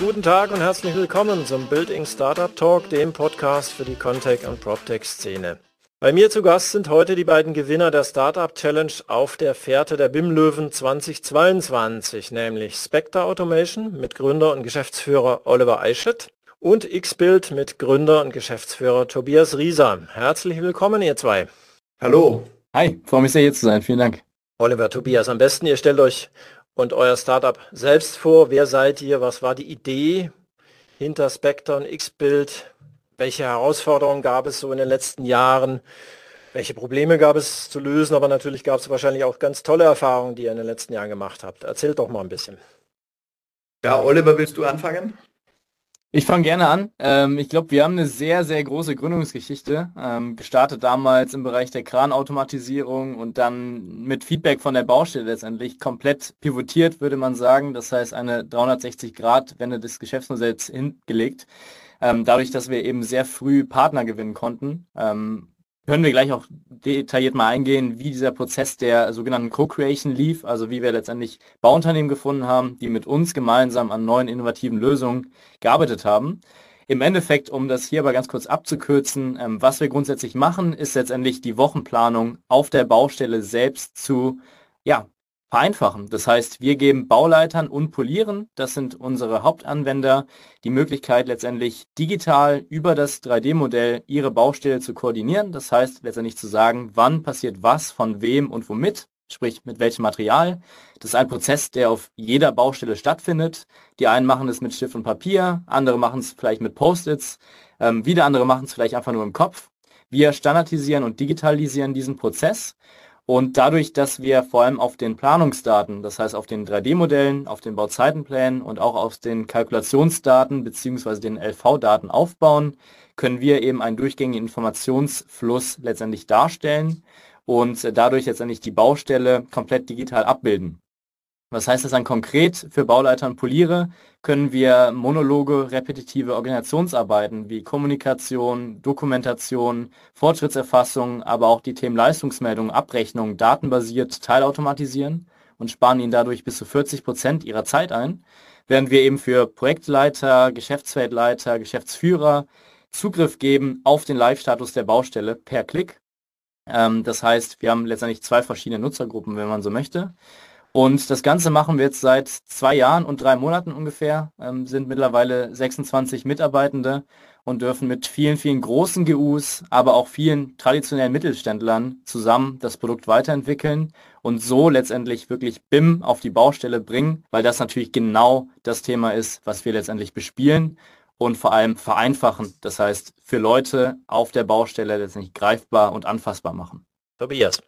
Guten Tag und herzlich willkommen zum Building Startup Talk, dem Podcast für die Contech und PropTech-Szene. Bei mir zu Gast sind heute die beiden Gewinner der Startup Challenge auf der Fährte der BIM Löwen 2022, nämlich Spectre Automation mit Gründer und Geschäftsführer Oliver Eichett und Xbuild mit Gründer und Geschäftsführer Tobias Rieser. Herzlich willkommen, ihr zwei. Hallo. Hi, freue mich sehr hier zu sein. Vielen Dank. Oliver, Tobias, am besten ihr stellt euch und euer Startup selbst vor. Wer seid ihr? Was war die Idee hinter Spectre und Xbuild? Welche Herausforderungen gab es so in den letzten Jahren? Welche Probleme gab es zu lösen? Aber natürlich gab es wahrscheinlich auch ganz tolle Erfahrungen, die ihr in den letzten Jahren gemacht habt. Erzählt doch mal ein bisschen. Ja, Oliver, willst du anfangen? Ich fange gerne an. Ähm, ich glaube, wir haben eine sehr, sehr große Gründungsgeschichte. Ähm, gestartet damals im Bereich der Kranautomatisierung und dann mit Feedback von der Baustelle letztendlich komplett pivotiert, würde man sagen. Das heißt, eine 360-Grad-Wende des Geschäftsmodells hingelegt. Ähm, dadurch, dass wir eben sehr früh Partner gewinnen konnten, ähm, können wir gleich auch detailliert mal eingehen, wie dieser Prozess der sogenannten Co-Creation lief, also wie wir letztendlich Bauunternehmen gefunden haben, die mit uns gemeinsam an neuen innovativen Lösungen gearbeitet haben. Im Endeffekt, um das hier aber ganz kurz abzukürzen, ähm, was wir grundsätzlich machen, ist letztendlich die Wochenplanung auf der Baustelle selbst zu ja, vereinfachen. Das heißt, wir geben Bauleitern und Polieren, das sind unsere Hauptanwender, die Möglichkeit letztendlich digital über das 3D-Modell ihre Baustelle zu koordinieren. Das heißt letztendlich zu sagen, wann passiert was, von wem und womit, sprich mit welchem Material. Das ist ein Prozess, der auf jeder Baustelle stattfindet. Die einen machen es mit Stift und Papier, andere machen es vielleicht mit Post-its, ähm, wieder andere machen es vielleicht einfach nur im Kopf. Wir standardisieren und digitalisieren diesen Prozess und dadurch, dass wir vor allem auf den Planungsdaten, das heißt auf den 3D-Modellen, auf den Bauzeitenplänen und auch auf den Kalkulationsdaten bzw. den LV-Daten aufbauen, können wir eben einen durchgängigen Informationsfluss letztendlich darstellen und dadurch letztendlich die Baustelle komplett digital abbilden. Was heißt das dann konkret für Bauleiter und Poliere? Können wir monologe, repetitive Organisationsarbeiten wie Kommunikation, Dokumentation, Fortschrittserfassung, aber auch die Themen Leistungsmeldung, Abrechnung datenbasiert teilautomatisieren und sparen ihnen dadurch bis zu 40 Prozent ihrer Zeit ein, während wir eben für Projektleiter, Geschäftsfeldleiter, Geschäftsführer Zugriff geben auf den Live-Status der Baustelle per Klick. Ähm, das heißt, wir haben letztendlich zwei verschiedene Nutzergruppen, wenn man so möchte. Und das Ganze machen wir jetzt seit zwei Jahren und drei Monaten ungefähr, ähm, sind mittlerweile 26 Mitarbeitende und dürfen mit vielen, vielen großen GUs, aber auch vielen traditionellen Mittelständlern zusammen das Produkt weiterentwickeln und so letztendlich wirklich BIM auf die Baustelle bringen, weil das natürlich genau das Thema ist, was wir letztendlich bespielen und vor allem vereinfachen. Das heißt, für Leute auf der Baustelle letztendlich greifbar und anfassbar machen. Tobias.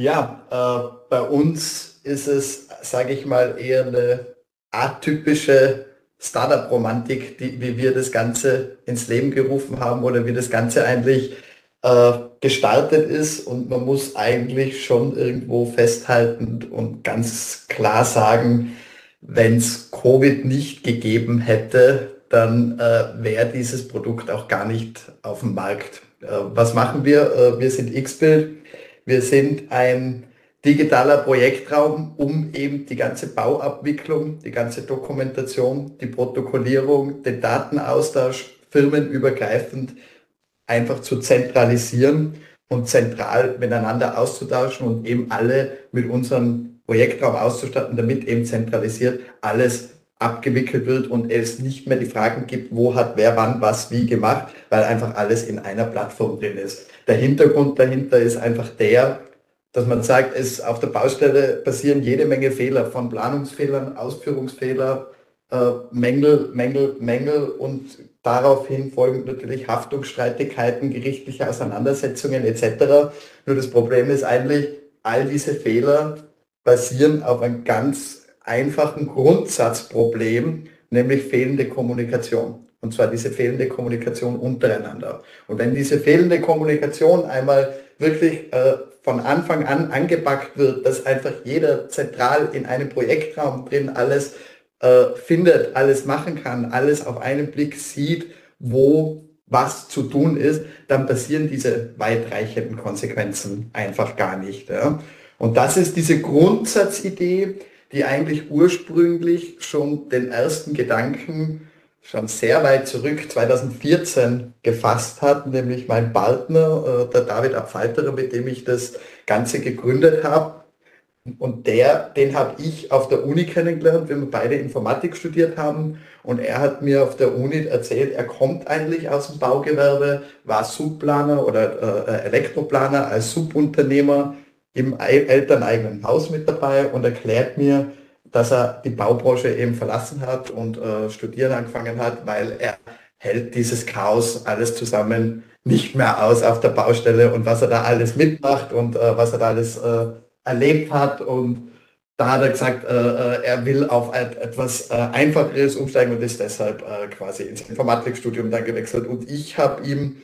Ja, äh, bei uns ist es, sage ich mal, eher eine atypische Startup-Romantik, wie wir das Ganze ins Leben gerufen haben oder wie das Ganze eigentlich äh, gestartet ist. Und man muss eigentlich schon irgendwo festhalten und ganz klar sagen, wenn es Covid nicht gegeben hätte, dann äh, wäre dieses Produkt auch gar nicht auf dem Markt. Äh, was machen wir? Äh, wir sind X-Build wir sind ein digitaler Projektraum, um eben die ganze Bauabwicklung, die ganze Dokumentation, die Protokollierung, den Datenaustausch firmenübergreifend einfach zu zentralisieren und zentral miteinander auszutauschen und eben alle mit unserem Projektraum auszustatten, damit eben zentralisiert alles abgewickelt wird und es nicht mehr die Fragen gibt, wo hat wer wann was wie gemacht, weil einfach alles in einer Plattform drin ist. Der Hintergrund dahinter ist einfach der, dass man sagt, es auf der Baustelle passieren jede Menge Fehler, von Planungsfehlern, Ausführungsfehler, äh, Mängel, Mängel, Mängel und daraufhin folgen natürlich Haftungsstreitigkeiten, gerichtliche Auseinandersetzungen etc. Nur das Problem ist eigentlich, all diese Fehler basieren auf einem ganz einfachen Grundsatzproblem, nämlich fehlende Kommunikation. Und zwar diese fehlende Kommunikation untereinander. Und wenn diese fehlende Kommunikation einmal wirklich äh, von Anfang an angepackt wird, dass einfach jeder zentral in einem Projektraum drin alles äh, findet, alles machen kann, alles auf einen Blick sieht, wo was zu tun ist, dann passieren diese weitreichenden Konsequenzen einfach gar nicht. Ja. Und das ist diese Grundsatzidee, die eigentlich ursprünglich schon den ersten Gedanken schon sehr weit zurück, 2014, gefasst hat, nämlich mein Partner, äh, der David Abfalterer, mit dem ich das Ganze gegründet habe. Und der, den habe ich auf der Uni kennengelernt, wenn wir beide Informatik studiert haben. Und er hat mir auf der Uni erzählt, er kommt eigentlich aus dem Baugewerbe, war Subplaner oder äh, Elektroplaner als Subunternehmer im elterneigenen Haus mit dabei und erklärt mir, dass er die Baubranche eben verlassen hat und äh, studieren angefangen hat, weil er hält dieses Chaos alles zusammen nicht mehr aus auf der Baustelle und was er da alles mitmacht und äh, was er da alles äh, erlebt hat und da hat er gesagt, äh, äh, er will auf etwas äh, Einfacheres umsteigen und ist deshalb quasi ins Informatikstudium dann gewechselt. Und ich habe ihm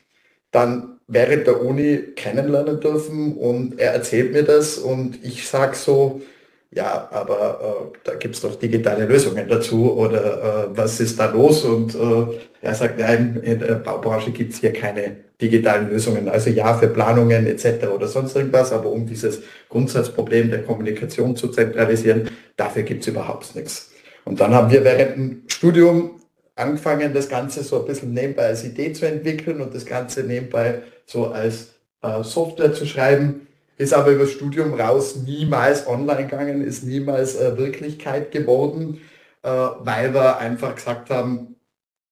dann während der Uni kennenlernen dürfen und er erzählt mir das und ich sage so, ja, aber äh, da gibt es doch digitale Lösungen dazu oder äh, was ist da los? Und äh, er sagt, nein, in der Baubranche gibt es hier keine digitalen Lösungen. Also ja, für Planungen etc. oder sonst irgendwas, aber um dieses Grundsatzproblem der Kommunikation zu zentralisieren, dafür gibt es überhaupt nichts. Und dann haben wir während dem Studium angefangen, das Ganze so ein bisschen nebenbei als Idee zu entwickeln und das Ganze nebenbei so als äh, Software zu schreiben. Ist aber über das Studium raus niemals online gegangen, ist niemals äh, Wirklichkeit geworden, äh, weil wir einfach gesagt haben,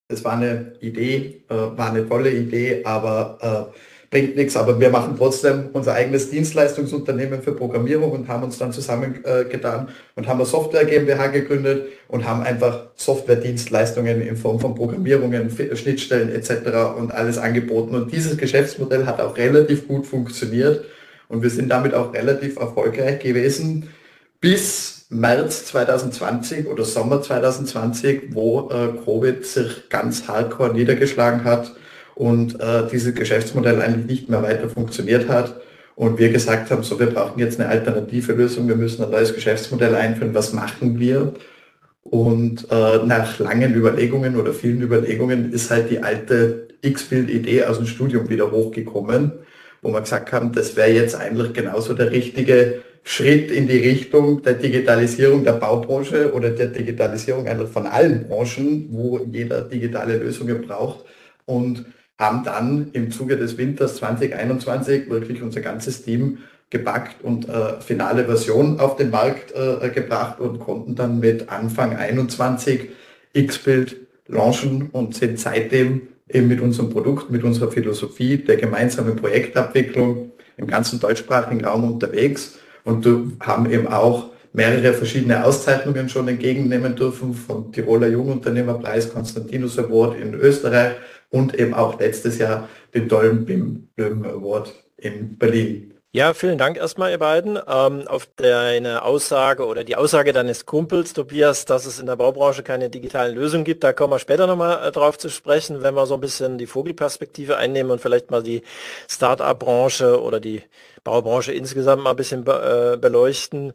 es war eine Idee, äh, war eine tolle Idee, aber äh, bringt nichts. Aber wir machen trotzdem unser eigenes Dienstleistungsunternehmen für Programmierung und haben uns dann zusammengetan und haben eine Software GmbH gegründet und haben einfach Software-Dienstleistungen in Form von Programmierungen, Schnittstellen etc. und alles angeboten. Und dieses Geschäftsmodell hat auch relativ gut funktioniert. Und wir sind damit auch relativ erfolgreich gewesen bis März 2020 oder Sommer 2020, wo äh, Covid sich ganz hardcore niedergeschlagen hat und äh, dieses Geschäftsmodell eigentlich nicht mehr weiter funktioniert hat. Und wir gesagt haben, so wir brauchen jetzt eine alternative Lösung, wir müssen ein neues Geschäftsmodell einführen, was machen wir? Und äh, nach langen Überlegungen oder vielen Überlegungen ist halt die alte X-Bild-Idee aus dem Studium wieder hochgekommen wo wir gesagt haben, das wäre jetzt eigentlich genauso der richtige Schritt in die Richtung der Digitalisierung der Baubranche oder der Digitalisierung eigentlich von allen Branchen, wo jeder digitale Lösungen braucht und haben dann im Zuge des Winters 2021 wirklich unser ganzes Team gepackt und äh, finale Version auf den Markt äh, gebracht und konnten dann mit Anfang 21 X-Bild launchen und sind seitdem eben mit unserem Produkt, mit unserer Philosophie der gemeinsamen Projektabwicklung im ganzen deutschsprachigen Raum unterwegs. Und haben eben auch mehrere verschiedene Auszeichnungen schon entgegennehmen dürfen vom Tiroler Jungunternehmerpreis, Konstantinus Award in Österreich und eben auch letztes Jahr den tollen BIM Löwen Award in Berlin. Ja, vielen Dank erstmal, ihr beiden. Ähm, auf deine Aussage oder die Aussage deines Kumpels, Tobias, dass es in der Baubranche keine digitalen Lösungen gibt, da kommen wir später nochmal äh, drauf zu sprechen, wenn wir so ein bisschen die Vogelperspektive einnehmen und vielleicht mal die Start-up-Branche oder die Baubranche insgesamt mal ein bisschen be äh, beleuchten.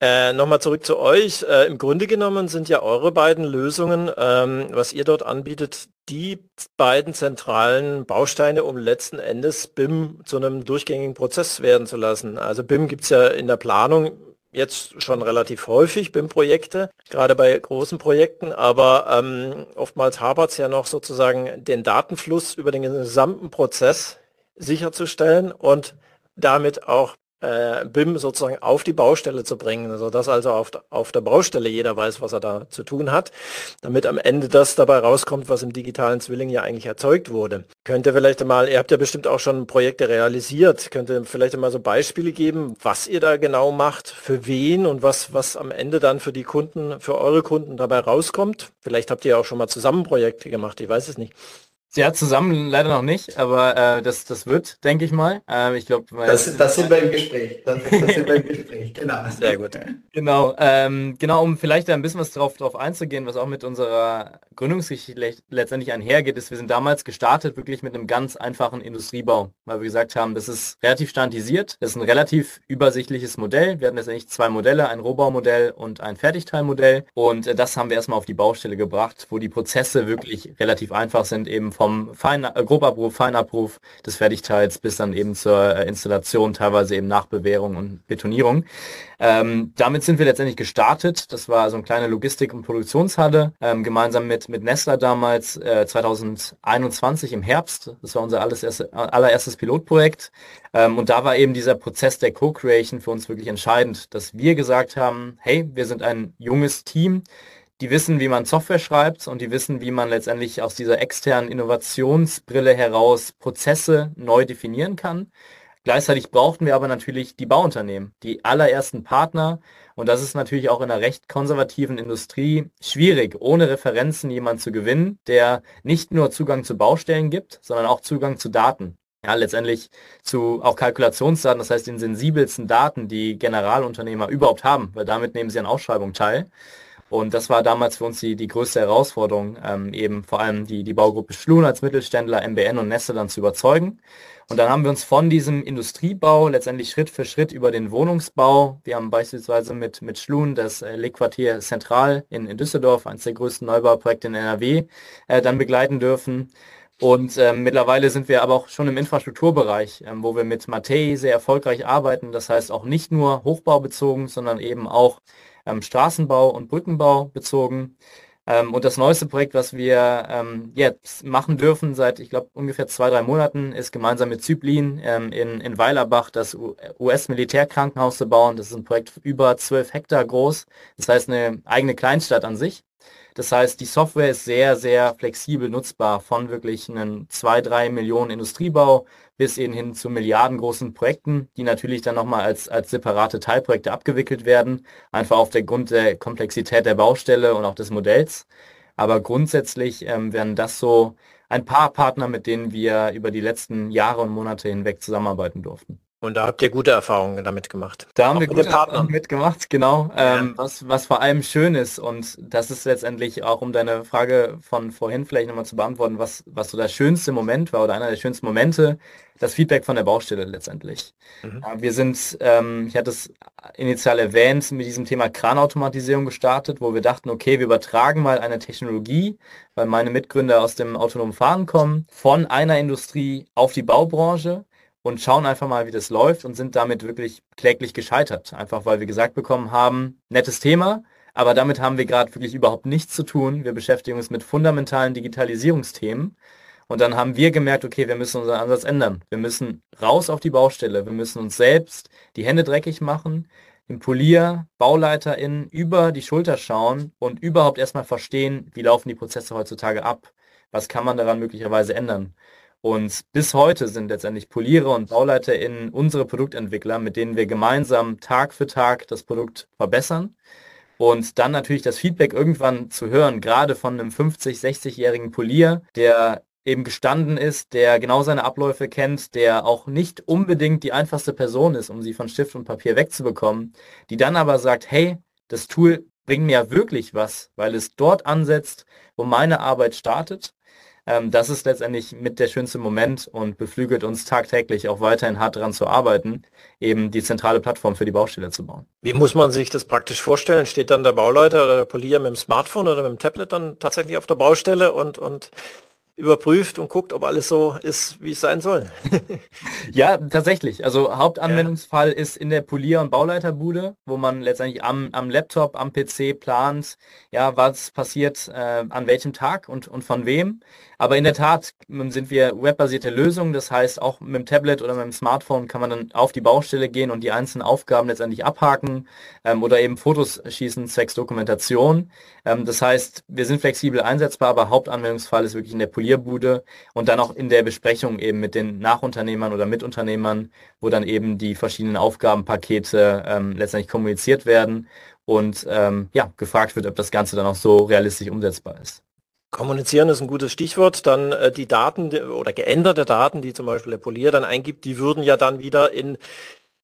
Äh, Nochmal zurück zu euch. Äh, Im Grunde genommen sind ja eure beiden Lösungen, ähm, was ihr dort anbietet, die beiden zentralen Bausteine, um letzten Endes BIM zu einem durchgängigen Prozess werden zu lassen. Also BIM gibt es ja in der Planung jetzt schon relativ häufig BIM-Projekte, gerade bei großen Projekten, aber ähm, oftmals hapert es ja noch sozusagen den Datenfluss über den gesamten Prozess sicherzustellen und damit auch äh, BIM sozusagen auf die Baustelle zu bringen, also dass also auf, auf der Baustelle jeder weiß, was er da zu tun hat, damit am Ende das dabei rauskommt, was im digitalen Zwilling ja eigentlich erzeugt wurde. Könnt ihr vielleicht mal, ihr habt ja bestimmt auch schon Projekte realisiert, könnt ihr vielleicht mal so Beispiele geben, was ihr da genau macht, für wen und was, was am Ende dann für die Kunden, für eure Kunden dabei rauskommt? Vielleicht habt ihr auch schon mal zusammen Projekte gemacht, ich weiß es nicht. Ja, zusammen leider noch nicht, aber äh, das, das wird, denke ich mal. Ähm, ich glaube, das, das sind wir im Gespräch. Das, das sind wir im Gespräch. Genau. Sehr gut. Genau, ähm, genau, um vielleicht ein bisschen was drauf, drauf einzugehen, was auch mit unserer Gründungsgeschichte letztendlich einhergeht, ist, wir sind damals gestartet wirklich mit einem ganz einfachen Industriebau, weil wir gesagt haben, das ist relativ standardisiert, das ist ein relativ übersichtliches Modell. Wir hatten letztendlich zwei Modelle, ein Rohbaumodell und ein Fertigteilmodell und äh, das haben wir erstmal auf die Baustelle gebracht, wo die Prozesse wirklich relativ einfach sind, eben vom Fein, äh, Grobabruf, Feinabruf des Fertigteils bis dann eben zur äh, Installation, teilweise eben Nachbewährung und Betonierung. Ähm, damit sind wir letztendlich gestartet. Das war so eine kleine Logistik- und Produktionshalle, ähm, gemeinsam mit, mit Nestler damals äh, 2021 im Herbst. Das war unser alles erste, allererstes Pilotprojekt. Ähm, und da war eben dieser Prozess der Co-Creation für uns wirklich entscheidend, dass wir gesagt haben, hey, wir sind ein junges Team, die wissen, wie man Software schreibt und die wissen, wie man letztendlich aus dieser externen Innovationsbrille heraus Prozesse neu definieren kann. Gleichzeitig brauchten wir aber natürlich die Bauunternehmen, die allerersten Partner. Und das ist natürlich auch in einer recht konservativen Industrie schwierig, ohne Referenzen jemanden zu gewinnen, der nicht nur Zugang zu Baustellen gibt, sondern auch Zugang zu Daten. Ja, letztendlich zu auch Kalkulationsdaten, das heißt den sensibelsten Daten, die Generalunternehmer überhaupt haben, weil damit nehmen sie an Ausschreibungen teil. Und das war damals für uns die, die größte Herausforderung, ähm, eben vor allem die, die Baugruppe Schlun als Mittelständler, MBN und Neste dann zu überzeugen. Und dann haben wir uns von diesem Industriebau letztendlich Schritt für Schritt über den Wohnungsbau, wir haben beispielsweise mit, mit Schlun das äh, Lequartier Zentral in, in Düsseldorf, eines der größten Neubauprojekte in NRW, äh, dann begleiten dürfen. Und äh, mittlerweile sind wir aber auch schon im Infrastrukturbereich, ähm, wo wir mit Matei sehr erfolgreich arbeiten. Das heißt auch nicht nur hochbaubezogen, sondern eben auch ähm, Straßenbau und Brückenbau bezogen. Ähm, und das neueste Projekt, was wir ähm, jetzt machen dürfen seit, ich glaube, ungefähr zwei, drei Monaten, ist gemeinsam mit Zyplin ähm, in, in Weilerbach das US-Militärkrankenhaus zu bauen. Das ist ein Projekt über zwölf Hektar groß. Das heißt eine eigene Kleinstadt an sich. Das heißt, die Software ist sehr, sehr flexibel nutzbar von wirklich einem 2, 3 Millionen Industriebau bis eben hin zu milliardengroßen Projekten, die natürlich dann nochmal als, als separate Teilprojekte abgewickelt werden, einfach auf der Grund der Komplexität der Baustelle und auch des Modells. Aber grundsätzlich ähm, werden das so ein paar Partner, mit denen wir über die letzten Jahre und Monate hinweg zusammenarbeiten durften. Und da habt ihr gute Erfahrungen damit gemacht. Da haben Auch wir gute Erfahrungen mitgemacht, genau. Ja. Ähm, was, was vor allem schön ist, und das ist letztendlich auch, um deine Frage von vorhin vielleicht nochmal zu beantworten, was, was so der schönste Moment war oder einer der schönsten Momente, das Feedback von der Baustelle letztendlich. Mhm. Wir sind, ähm, ich hatte es initial erwähnt, mit diesem Thema Kranautomatisierung gestartet, wo wir dachten, okay, wir übertragen mal eine Technologie, weil meine Mitgründer aus dem autonomen Fahren kommen, von einer Industrie auf die Baubranche und schauen einfach mal, wie das läuft und sind damit wirklich kläglich gescheitert. Einfach weil wir gesagt bekommen haben, nettes Thema, aber damit haben wir gerade wirklich überhaupt nichts zu tun. Wir beschäftigen uns mit fundamentalen Digitalisierungsthemen. Und dann haben wir gemerkt, okay, wir müssen unseren Ansatz ändern. Wir müssen raus auf die Baustelle. Wir müssen uns selbst die Hände dreckig machen, im Polier, BauleiterInnen über die Schulter schauen und überhaupt erstmal verstehen, wie laufen die Prozesse heutzutage ab. Was kann man daran möglicherweise ändern? Und bis heute sind letztendlich Polierer und BauleiterInnen unsere Produktentwickler, mit denen wir gemeinsam Tag für Tag das Produkt verbessern. Und dann natürlich das Feedback irgendwann zu hören, gerade von einem 50-, 60-jährigen Polier, der eben gestanden ist, der genau seine Abläufe kennt, der auch nicht unbedingt die einfachste Person ist, um sie von Stift und Papier wegzubekommen, die dann aber sagt, hey, das Tool bringt mir wirklich was, weil es dort ansetzt, wo meine Arbeit startet ähm, das ist letztendlich mit der schönste Moment und beflügelt uns tagtäglich auch weiterhin hart daran zu arbeiten, eben die zentrale Plattform für die Baustelle zu bauen. Wie muss man sich das praktisch vorstellen? Steht dann der Bauleiter oder der Polier mit dem Smartphone oder mit dem Tablet dann tatsächlich auf der Baustelle und, und überprüft und guckt, ob alles so ist, wie es sein soll. ja, tatsächlich. Also Hauptanwendungsfall ja. ist in der Polier- und Bauleiterbude, wo man letztendlich am, am Laptop, am PC plant, ja, was passiert äh, an welchem Tag und, und von wem. Aber in der Tat ähm, sind wir webbasierte Lösungen. Das heißt, auch mit dem Tablet oder mit dem Smartphone kann man dann auf die Baustelle gehen und die einzelnen Aufgaben letztendlich abhaken ähm, oder eben Fotos schießen zwecks Dokumentation. Ähm, das heißt, wir sind flexibel einsetzbar, aber Hauptanwendungsfall ist wirklich in der Polierbude und dann auch in der Besprechung eben mit den Nachunternehmern oder Mitunternehmern, wo dann eben die verschiedenen Aufgabenpakete ähm, letztendlich kommuniziert werden und ähm, ja, gefragt wird, ob das Ganze dann auch so realistisch umsetzbar ist. Kommunizieren ist ein gutes Stichwort. Dann äh, die Daten oder geänderte Daten, die zum Beispiel der Polier dann eingibt, die würden ja dann wieder in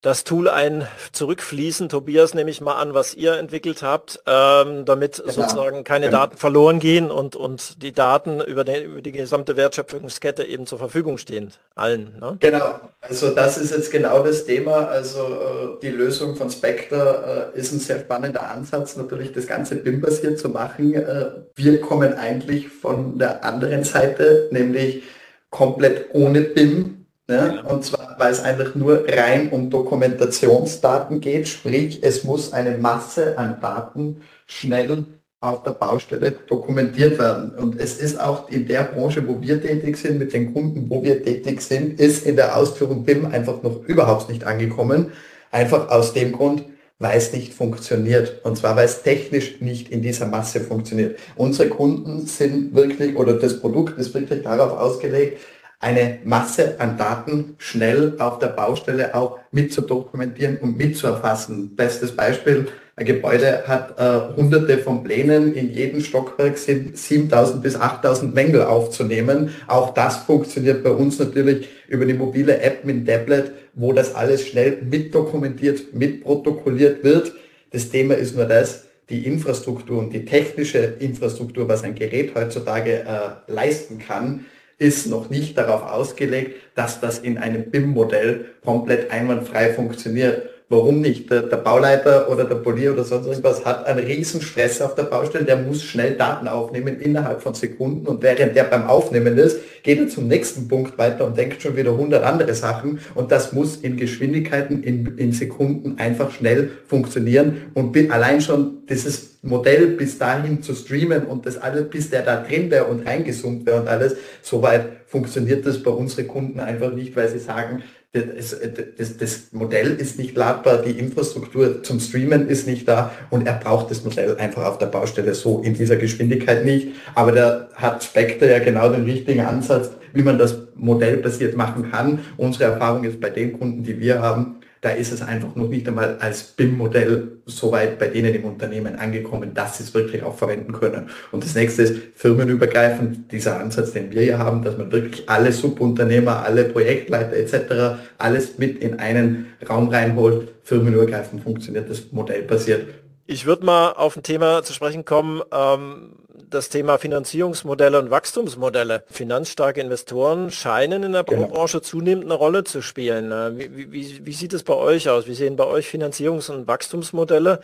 das Tool ein zurückfließen. Tobias nehme ich mal an, was ihr entwickelt habt, ähm, damit genau. sozusagen keine genau. Daten verloren gehen und, und die Daten über, den, über die gesamte Wertschöpfungskette eben zur Verfügung stehen. Allen. Ne? Genau, also das ist jetzt genau das Thema. Also äh, die Lösung von Spectre äh, ist ein sehr spannender Ansatz, natürlich das ganze BIM-basiert zu machen. Äh, wir kommen eigentlich von der anderen Seite, nämlich komplett ohne BIM ja, und zwar, weil es einfach nur rein um Dokumentationsdaten geht, sprich es muss eine Masse an Daten schnell auf der Baustelle dokumentiert werden. Und es ist auch in der Branche, wo wir tätig sind, mit den Kunden, wo wir tätig sind, ist in der Ausführung BIM einfach noch überhaupt nicht angekommen. Einfach aus dem Grund, weil es nicht funktioniert. Und zwar, weil es technisch nicht in dieser Masse funktioniert. Unsere Kunden sind wirklich, oder das Produkt ist wirklich darauf ausgelegt, eine Masse an Daten schnell auf der Baustelle auch mit zu dokumentieren und mitzuerfassen. Bestes Beispiel, ein Gebäude hat äh, hunderte von Plänen, in jedem Stockwerk sind 7000 bis 8000 Mängel aufzunehmen. Auch das funktioniert bei uns natürlich über die mobile App mit Tablet, wo das alles schnell mitdokumentiert, mitprotokolliert wird. Das Thema ist nur das, die Infrastruktur und die technische Infrastruktur, was ein Gerät heutzutage äh, leisten kann, ist noch nicht darauf ausgelegt, dass das in einem BIM-Modell komplett einwandfrei funktioniert. Warum nicht? Der, der, Bauleiter oder der Polier oder sonst irgendwas hat einen riesen Stress auf der Baustelle, der muss schnell Daten aufnehmen innerhalb von Sekunden und während der beim Aufnehmen ist, geht er zum nächsten Punkt weiter und denkt schon wieder 100 andere Sachen und das muss in Geschwindigkeiten, in, in Sekunden einfach schnell funktionieren und allein schon dieses Modell bis dahin zu streamen und das alles, bis der da drin wäre und reingezoomt wäre und alles, soweit funktioniert das bei unseren Kunden einfach nicht, weil sie sagen, das, das, das, Modell ist nicht ladbar, die Infrastruktur zum Streamen ist nicht da und er braucht das Modell einfach auf der Baustelle so in dieser Geschwindigkeit nicht. Aber da hat Spectre ja genau den richtigen Ansatz, wie man das modellbasiert machen kann. Unsere Erfahrung ist bei den Kunden, die wir haben, da ist es einfach noch nicht einmal als BIM-Modell so weit bei denen im Unternehmen angekommen, dass sie es wirklich auch verwenden können. Und das nächste ist firmenübergreifend, dieser Ansatz, den wir hier haben, dass man wirklich alle Subunternehmer, alle Projektleiter etc. alles mit in einen Raum reinholt. Firmenübergreifend funktioniert das Modell basiert. Ich würde mal auf ein Thema zu sprechen kommen, ähm, das Thema Finanzierungsmodelle und Wachstumsmodelle. Finanzstarke Investoren scheinen in der genau. Branche zunehmend eine Rolle zu spielen. Äh, wie, wie, wie sieht es bei euch aus? Wie sehen bei euch Finanzierungs- und Wachstumsmodelle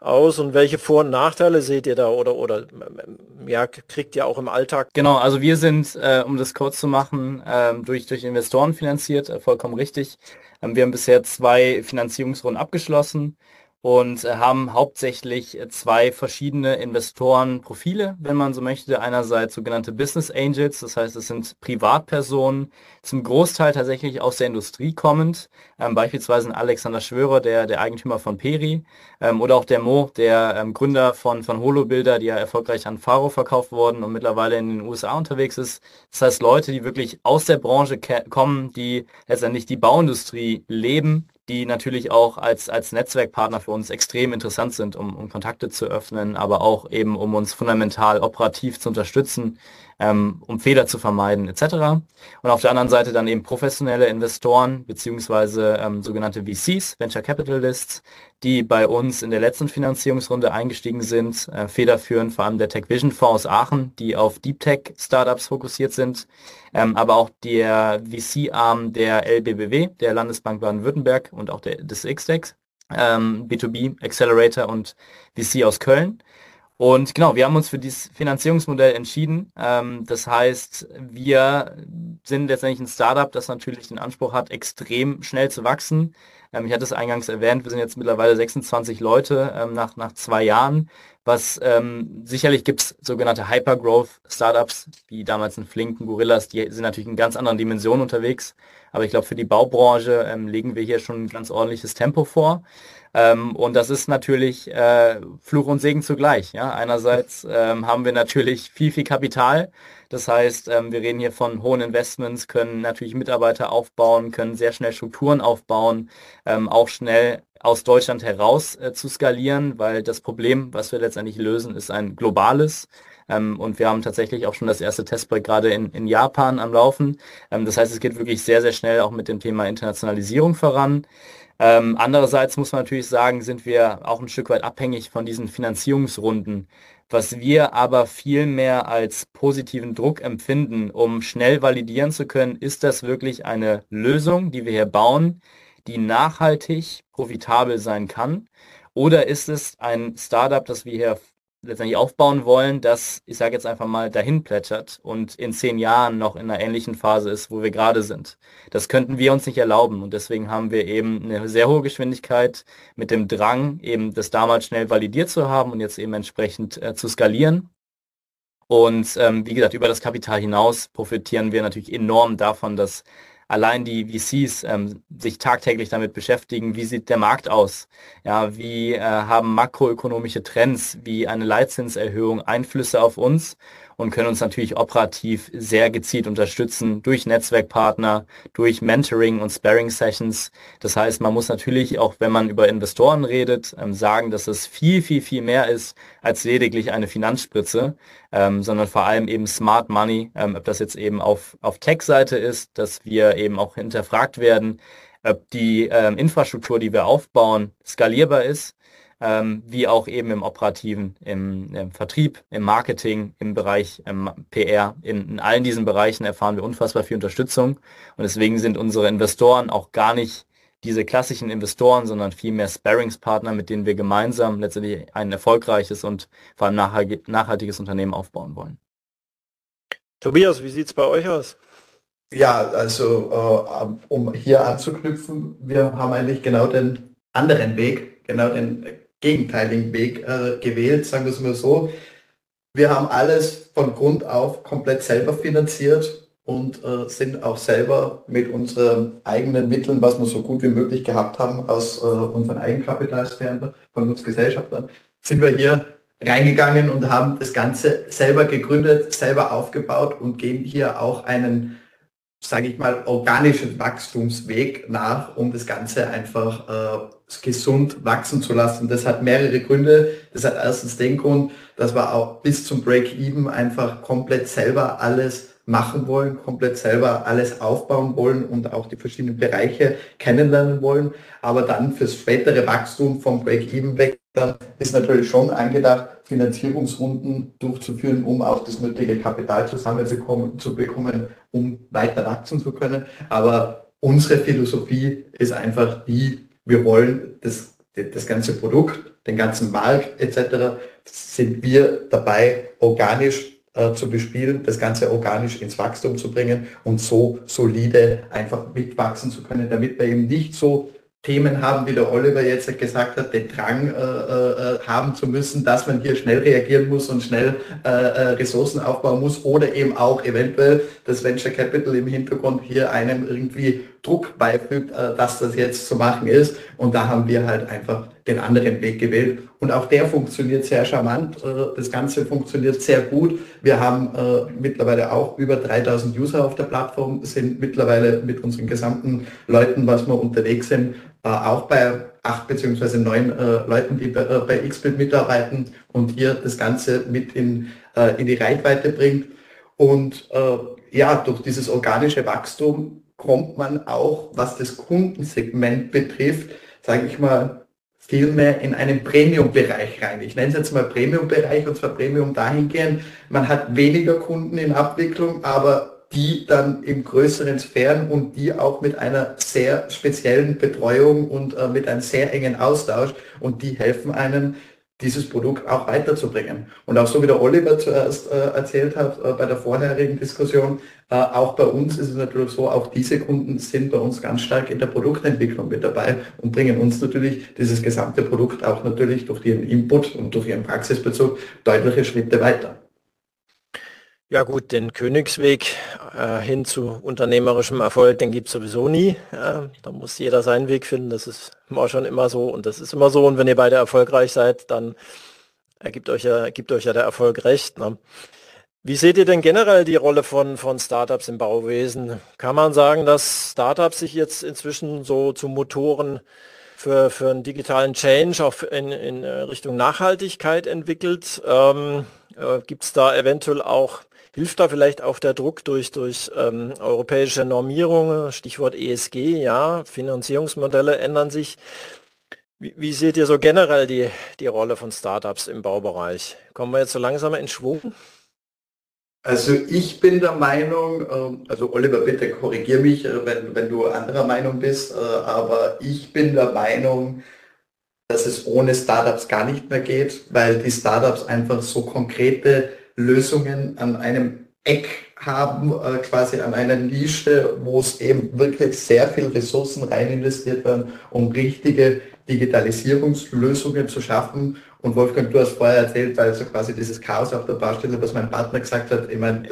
aus und welche Vor- und Nachteile seht ihr da oder, oder ja, kriegt ihr auch im Alltag? Genau, also wir sind, äh, um das kurz zu machen, äh, durch, durch Investoren finanziert, äh, vollkommen richtig. Ähm, wir haben bisher zwei Finanzierungsrunden abgeschlossen und äh, haben hauptsächlich äh, zwei verschiedene Investorenprofile, wenn man so möchte. Einerseits sogenannte Business Angels, das heißt, es sind Privatpersonen, zum Großteil tatsächlich aus der Industrie kommend, ähm, beispielsweise Alexander Schwörer, der, der Eigentümer von Peri, ähm, oder auch der Mo, der ähm, Gründer von, von Holobilder, die ja erfolgreich an Faro verkauft wurden und mittlerweile in den USA unterwegs ist. Das heißt, Leute, die wirklich aus der Branche kommen, die letztendlich die Bauindustrie leben, die natürlich auch als, als Netzwerkpartner für uns extrem interessant sind, um, um Kontakte zu öffnen, aber auch eben um uns fundamental operativ zu unterstützen ähm, um Fehler zu vermeiden etc. Und auf der anderen Seite dann eben professionelle Investoren beziehungsweise ähm, sogenannte VCs, Venture Capitalists, die bei uns in der letzten Finanzierungsrunde eingestiegen sind, äh, federführend vor allem der Tech Vision Fonds aus Aachen, die auf Deep Tech Startups fokussiert sind, ähm, aber auch der VC-Arm der LBBW, der Landesbank Baden-Württemberg und auch der, des XDEX, ähm, B2B Accelerator und VC aus Köln. Und genau, wir haben uns für dieses Finanzierungsmodell entschieden. Ähm, das heißt, wir sind letztendlich ein Startup, das natürlich den Anspruch hat, extrem schnell zu wachsen. Ähm, ich hatte es eingangs erwähnt, wir sind jetzt mittlerweile 26 Leute ähm, nach, nach zwei Jahren. Was ähm, sicherlich gibt es sogenannte Hypergrowth-Startups, wie damals ein Flinken, Gorillas, die sind natürlich in ganz anderen Dimensionen unterwegs. Aber ich glaube, für die Baubranche ähm, legen wir hier schon ein ganz ordentliches Tempo vor. Ähm, und das ist natürlich äh, Fluch und Segen zugleich. Ja? Einerseits ähm, haben wir natürlich viel, viel Kapital. Das heißt, ähm, wir reden hier von hohen Investments, können natürlich Mitarbeiter aufbauen, können sehr schnell Strukturen aufbauen, ähm, auch schnell aus Deutschland heraus äh, zu skalieren, weil das Problem, was wir letztendlich lösen, ist ein globales. Ähm, und wir haben tatsächlich auch schon das erste Testprojekt gerade in, in Japan am Laufen. Ähm, das heißt, es geht wirklich sehr, sehr schnell auch mit dem Thema Internationalisierung voran. Ähm, andererseits muss man natürlich sagen, sind wir auch ein Stück weit abhängig von diesen Finanzierungsrunden. Was wir aber viel mehr als positiven Druck empfinden, um schnell validieren zu können, ist das wirklich eine Lösung, die wir hier bauen, die nachhaltig profitabel sein kann? Oder ist es ein Startup, das wir hier letztendlich aufbauen wollen, das, ich sage jetzt einfach mal, dahin plätschert und in zehn Jahren noch in einer ähnlichen Phase ist, wo wir gerade sind. Das könnten wir uns nicht erlauben und deswegen haben wir eben eine sehr hohe Geschwindigkeit mit dem Drang, eben das damals schnell validiert zu haben und jetzt eben entsprechend äh, zu skalieren. Und ähm, wie gesagt, über das Kapital hinaus profitieren wir natürlich enorm davon, dass allein die VCs ähm, sich tagtäglich damit beschäftigen, wie sieht der Markt aus? Ja, wie äh, haben makroökonomische Trends wie eine Leitzinserhöhung Einflüsse auf uns? Und können uns natürlich operativ sehr gezielt unterstützen durch Netzwerkpartner, durch Mentoring und Sparring Sessions. Das heißt, man muss natürlich auch, wenn man über Investoren redet, ähm, sagen, dass es viel, viel, viel mehr ist als lediglich eine Finanzspritze, ähm, sondern vor allem eben Smart Money, ähm, ob das jetzt eben auf, auf Tech-Seite ist, dass wir eben auch hinterfragt werden, ob die ähm, Infrastruktur, die wir aufbauen, skalierbar ist ähm, wie auch eben im operativen, im, im, Vertrieb, im Marketing, im Bereich im PR. In, in, allen diesen Bereichen erfahren wir unfassbar viel Unterstützung und deswegen sind unsere Investoren auch gar nicht diese klassischen Investoren, sondern vielmehr Sparringspartner, mit denen wir gemeinsam letztendlich ein erfolgreiches und vor allem nachhaltiges Unternehmen aufbauen wollen. Tobias, wie sieht es bei euch aus? Ja, also äh, um hier anzuknüpfen, wir haben eigentlich genau den anderen Weg, genau den gegenteiligen Weg äh, gewählt, sagen wir es mal so. Wir haben alles von Grund auf komplett selber finanziert und äh, sind auch selber mit unseren eigenen Mitteln, was wir so gut wie möglich gehabt haben, aus äh, unseren Eigenkapitalsphären von uns Gesellschaftern, sind wir hier reingegangen und haben das Ganze selber gegründet, selber aufgebaut und gehen hier auch einen sage ich mal, organischen Wachstumsweg nach, um das Ganze einfach äh, gesund wachsen zu lassen. Das hat mehrere Gründe. Das hat erstens den Grund, dass wir auch bis zum Break-Even einfach komplett selber alles machen wollen, komplett selber alles aufbauen wollen und auch die verschiedenen Bereiche kennenlernen wollen. Aber dann fürs spätere Wachstum vom Break-Even weg dann ist natürlich schon angedacht, Finanzierungsrunden durchzuführen, um auch das nötige Kapital zusammenzubekommen, zu bekommen, um weiter wachsen zu können. Aber unsere Philosophie ist einfach die, wir wollen das, das ganze Produkt, den ganzen Markt etc. sind wir dabei, organisch äh, zu bespielen, das Ganze organisch ins Wachstum zu bringen und so solide einfach mitwachsen zu können, damit wir eben nicht so Themen haben, wie der Oliver jetzt gesagt hat, den Drang äh, äh, haben zu müssen, dass man hier schnell reagieren muss und schnell äh, äh, Ressourcen aufbauen muss oder eben auch eventuell das Venture Capital im Hintergrund hier einem irgendwie Druck beifügt, äh, dass das jetzt zu machen ist. Und da haben wir halt einfach den anderen Weg gewählt. Und auch der funktioniert sehr charmant. Äh, das Ganze funktioniert sehr gut. Wir haben äh, mittlerweile auch über 3000 User auf der Plattform, sind mittlerweile mit unseren gesamten Leuten, was wir unterwegs sind, auch bei acht beziehungsweise neun Leuten, die bei, bei XBIT mitarbeiten und hier das Ganze mit in, in die Reichweite bringt. Und ja, durch dieses organische Wachstum kommt man auch, was das Kundensegment betrifft, sage ich mal, viel mehr in einen Premium-Bereich rein. Ich nenne es jetzt mal Premium-Bereich und zwar Premium dahingehend, man hat weniger Kunden in Abwicklung, aber die dann in größeren Sphären und die auch mit einer sehr speziellen Betreuung und äh, mit einem sehr engen Austausch und die helfen einem dieses Produkt auch weiterzubringen. Und auch so wie der Oliver zuerst äh, erzählt hat äh, bei der vorherigen Diskussion, äh, auch bei uns ist es natürlich so, auch diese Kunden sind bei uns ganz stark in der Produktentwicklung mit dabei und bringen uns natürlich dieses gesamte Produkt auch natürlich durch ihren Input und durch ihren Praxisbezug deutliche Schritte weiter. Ja gut, den Königsweg äh, hin zu unternehmerischem Erfolg, den gibt es sowieso nie. Äh, da muss jeder seinen Weg finden, das ist immer schon immer so und das ist immer so. Und wenn ihr beide erfolgreich seid, dann ergibt euch ja, gibt euch ja der Erfolg recht. Ne? Wie seht ihr denn generell die Rolle von, von Startups im Bauwesen? Kann man sagen, dass Startups sich jetzt inzwischen so zu Motoren für, für einen digitalen Change auch in, in Richtung Nachhaltigkeit entwickelt. Ähm, äh, Gibt es da eventuell auch, hilft da vielleicht auch der Druck durch, durch ähm, europäische Normierungen, Stichwort ESG, ja, Finanzierungsmodelle ändern sich. Wie, wie seht ihr so generell die, die Rolle von Startups im Baubereich? Kommen wir jetzt so langsam in Schwung? Also ich bin der Meinung, ähm, also Oliver, bitte korrigier mich, äh, wenn, wenn du anderer Meinung bist, äh, aber ich bin der Meinung, dass es ohne Startups gar nicht mehr geht, weil die Startups einfach so konkrete Lösungen an einem Eck haben, äh, quasi an einer Nische, wo es eben wirklich sehr viel Ressourcen rein investiert werden, um richtige Digitalisierungslösungen zu schaffen. Und Wolfgang, du hast vorher erzählt, weil so quasi dieses Chaos auf der Baustelle, was mein Partner gesagt hat, ich meine,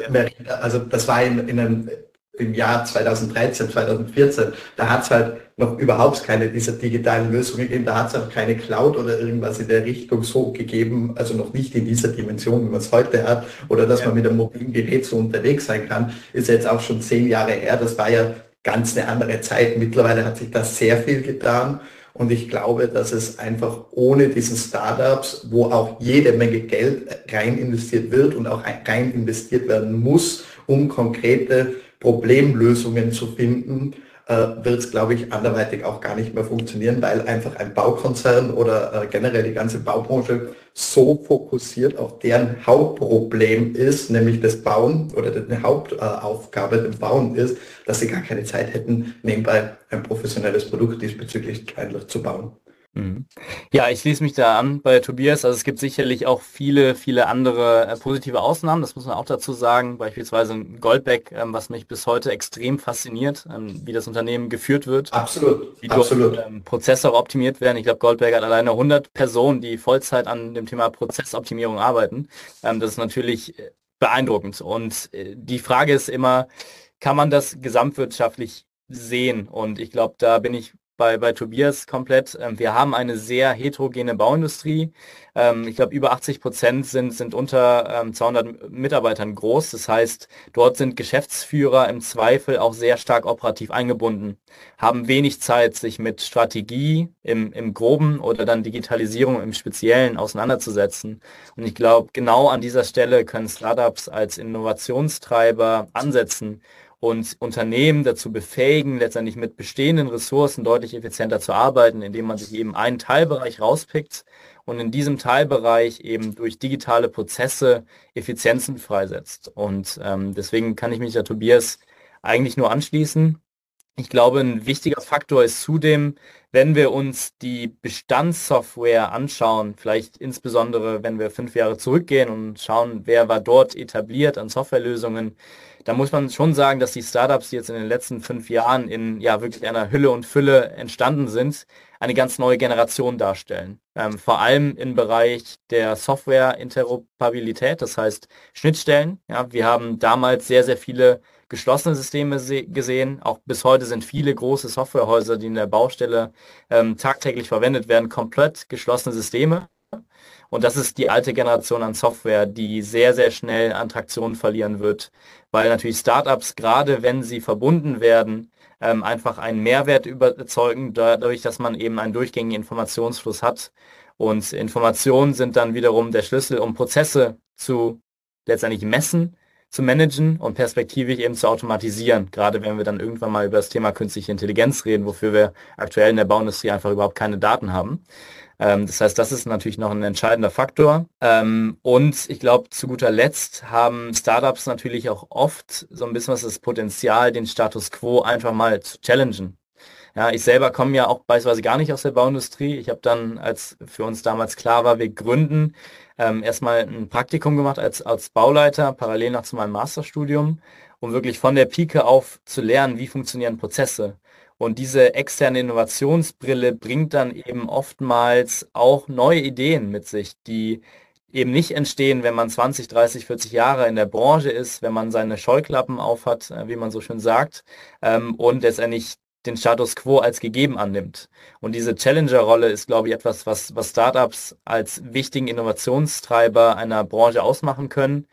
also das war in, in einem, im Jahr 2013, 2014, da hat es halt noch überhaupt keine dieser digitalen Lösungen gegeben, da hat es auch keine Cloud oder irgendwas in der Richtung so gegeben, also noch nicht in dieser Dimension, wie man es heute hat, oder dass ja. man mit einem mobilen Gerät so unterwegs sein kann, ist jetzt auch schon zehn Jahre her, das war ja ganz eine andere Zeit. Mittlerweile hat sich da sehr viel getan. Und ich glaube, dass es einfach ohne diesen Startups, wo auch jede Menge Geld rein investiert wird und auch rein investiert werden muss, um konkrete Problemlösungen zu finden, äh, wird es, glaube ich, anderweitig auch gar nicht mehr funktionieren, weil einfach ein Baukonzern oder äh, generell die ganze Baubranche so fokussiert auf deren Hauptproblem ist, nämlich das Bauen oder die Hauptaufgabe äh, dem Bauen ist, dass sie gar keine Zeit hätten, nebenbei ein professionelles Produkt diesbezüglich zu bauen. Mhm. Ja, ich schließe mich da an bei Tobias. Also es gibt sicherlich auch viele, viele andere äh, positive Ausnahmen, das muss man auch dazu sagen. Beispielsweise Goldbeck, ähm, was mich bis heute extrem fasziniert, ähm, wie das Unternehmen geführt wird. Absolut, wie absolut. Dort, ähm, Prozesse optimiert werden. Ich glaube, Goldbeck hat alleine 100 Personen, die Vollzeit an dem Thema Prozessoptimierung arbeiten. Das ist natürlich äh, beeindruckend. Und äh, die Frage ist immer, kann man das gesamtwirtschaftlich sehen? Und ich glaube, da bin ich bei, bei Tobias komplett. Ähm, wir haben eine sehr heterogene Bauindustrie. Ähm, ich glaube, über 80 Prozent sind, sind unter ähm, 200 Mitarbeitern groß. Das heißt, dort sind Geschäftsführer im Zweifel auch sehr stark operativ eingebunden, haben wenig Zeit, sich mit Strategie im, im Groben oder dann Digitalisierung im Speziellen auseinanderzusetzen. Und ich glaube, genau an dieser Stelle können Startups als Innovationstreiber ansetzen und Unternehmen dazu befähigen, letztendlich mit bestehenden Ressourcen deutlich effizienter zu arbeiten, indem man sich eben einen Teilbereich rauspickt und in diesem Teilbereich eben durch digitale Prozesse Effizienzen freisetzt. Und ähm, deswegen kann ich mich der Tobias eigentlich nur anschließen. Ich glaube, ein wichtiger Faktor ist zudem, wenn wir uns die Bestandssoftware anschauen, vielleicht insbesondere, wenn wir fünf Jahre zurückgehen und schauen, wer war dort etabliert an Softwarelösungen, da muss man schon sagen, dass die Startups, die jetzt in den letzten fünf Jahren in ja wirklich einer Hülle und Fülle entstanden sind, eine ganz neue Generation darstellen. Ähm, vor allem im Bereich der Software-Interoperabilität, das heißt Schnittstellen. Ja, wir haben damals sehr, sehr viele geschlossene Systeme gesehen. Auch bis heute sind viele große Softwarehäuser, die in der Baustelle ähm, tagtäglich verwendet werden, komplett geschlossene Systeme. Und das ist die alte Generation an Software, die sehr, sehr schnell an Traktion verlieren wird, weil natürlich Startups, gerade wenn sie verbunden werden, ähm, einfach einen Mehrwert überzeugen, dadurch, dass man eben einen durchgängigen Informationsfluss hat. Und Informationen sind dann wiederum der Schlüssel, um Prozesse zu letztendlich messen, zu managen und perspektivisch eben zu automatisieren. Gerade wenn wir dann irgendwann mal über das Thema künstliche Intelligenz reden, wofür wir aktuell in der Bauindustrie einfach überhaupt keine Daten haben. Ähm, das heißt, das ist natürlich noch ein entscheidender Faktor. Ähm, und ich glaube, zu guter Letzt haben Startups natürlich auch oft so ein bisschen was das Potenzial, den Status quo einfach mal zu challengen. Ja, ich selber komme ja auch beispielsweise gar nicht aus der Bauindustrie. Ich habe dann, als für uns damals klar war, wir gründen, ähm, erstmal ein Praktikum gemacht als, als Bauleiter, parallel noch zu meinem Masterstudium, um wirklich von der Pike auf zu lernen, wie funktionieren Prozesse. Und diese externe Innovationsbrille bringt dann eben oftmals auch neue Ideen mit sich, die eben nicht entstehen, wenn man 20, 30, 40 Jahre in der Branche ist, wenn man seine Scheuklappen aufhat, äh, wie man so schön sagt, ähm, und letztendlich den Status quo als gegeben annimmt. Und diese Challenger-Rolle ist, glaube ich, etwas, was, was Startups als wichtigen Innovationstreiber einer Branche ausmachen können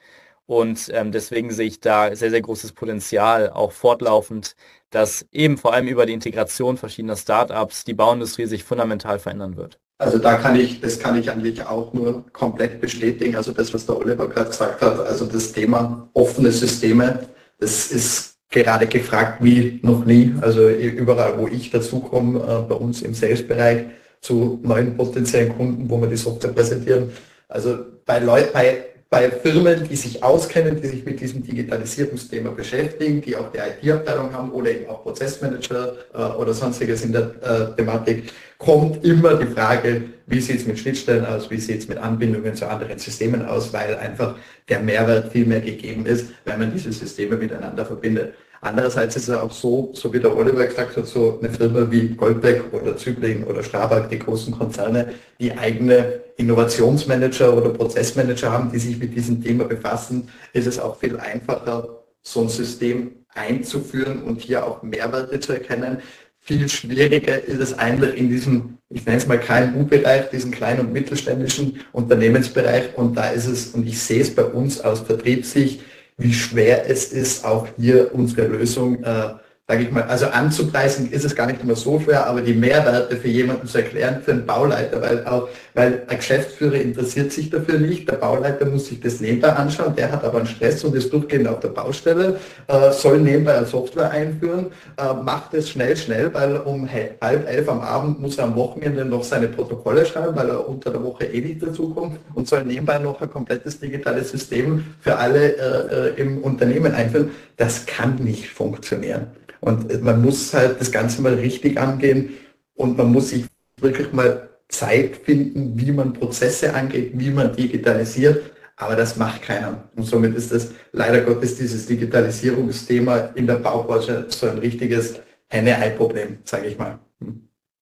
Und ähm, deswegen sehe ich da sehr, sehr großes Potenzial, auch fortlaufend, dass eben vor allem über die Integration verschiedener Startups die Bauindustrie sich fundamental verändern wird. Also da kann ich, das kann ich eigentlich auch nur komplett bestätigen. Also das, was der Oliver gerade gesagt hat, also das Thema offene Systeme, das ist gerade gefragt wie noch nie. Also überall, wo ich dazukomme, äh, bei uns im Sales-Bereich zu neuen potenziellen Kunden, wo wir die Software präsentieren. Also bei Leuten, bei bei Firmen, die sich auskennen, die sich mit diesem Digitalisierungsthema beschäftigen, die auch die IT-Abteilung haben oder eben auch Prozessmanager äh, oder sonstiges in der äh, Thematik, kommt immer die Frage, wie sieht es mit Schnittstellen aus, wie sieht es mit Anbindungen zu anderen Systemen aus, weil einfach der Mehrwert viel mehr gegeben ist, wenn man diese Systeme miteinander verbindet. Andererseits ist es auch so, so wie der Oliver gesagt hat, so eine Firma wie Goldbeck oder Zübling oder Strabag, die großen Konzerne, die eigene Innovationsmanager oder Prozessmanager haben, die sich mit diesem Thema befassen, ist es auch viel einfacher, so ein System einzuführen und hier auch Mehrwerte zu erkennen. Viel schwieriger ist es einfach in diesem, ich nenne es mal KMU-Bereich, diesen kleinen und mittelständischen Unternehmensbereich. Und da ist es, und ich sehe es bei uns aus Vertriebssicht, wie schwer es ist, auch hier unsere Lösung äh, sage ich mal, also anzupreisen ist es gar nicht immer so schwer, aber die Mehrwerte für jemanden zu erklären, für einen Bauleiter, weil auch, weil ein Geschäftsführer interessiert sich dafür nicht, der Bauleiter muss sich das nebenbei anschauen, der hat aber einen Stress und ist durchgehend auf der Baustelle, äh, soll nebenbei eine Software einführen, äh, macht es schnell, schnell, weil um halb elf am Abend muss er am Wochenende noch seine Protokolle schreiben, weil er unter der Woche eh nicht dazukommt und soll nebenbei noch ein komplettes digitales System für alle äh, äh im Unternehmen einführen. Das kann nicht funktionieren. Und man muss halt das Ganze mal richtig angehen und man muss sich wirklich mal Zeit finden, wie man Prozesse angeht, wie man digitalisiert. Aber das macht keiner. Und somit ist das leider Gottes dieses Digitalisierungsthema in der Baubranche so ein richtiges Henne-Ei-Problem, sage ich mal.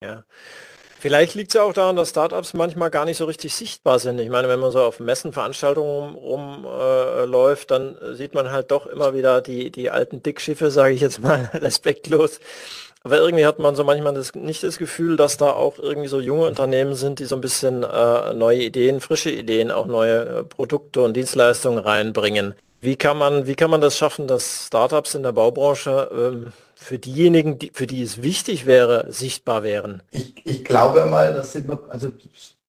Ja. Vielleicht liegt es ja auch daran, dass Startups manchmal gar nicht so richtig sichtbar sind. Ich meine, wenn man so auf Messen, Veranstaltungen rumläuft, äh, dann sieht man halt doch immer wieder die, die alten Dickschiffe, sage ich jetzt mal respektlos. Aber irgendwie hat man so manchmal das, nicht das Gefühl, dass da auch irgendwie so junge Unternehmen sind, die so ein bisschen äh, neue Ideen, frische Ideen, auch neue äh, Produkte und Dienstleistungen reinbringen. Wie kann man, wie kann man das schaffen, dass Startups in der Baubranche ähm, für diejenigen, die, für die es wichtig wäre, sichtbar wären? Ich, ich glaube mal, dass sind wir, also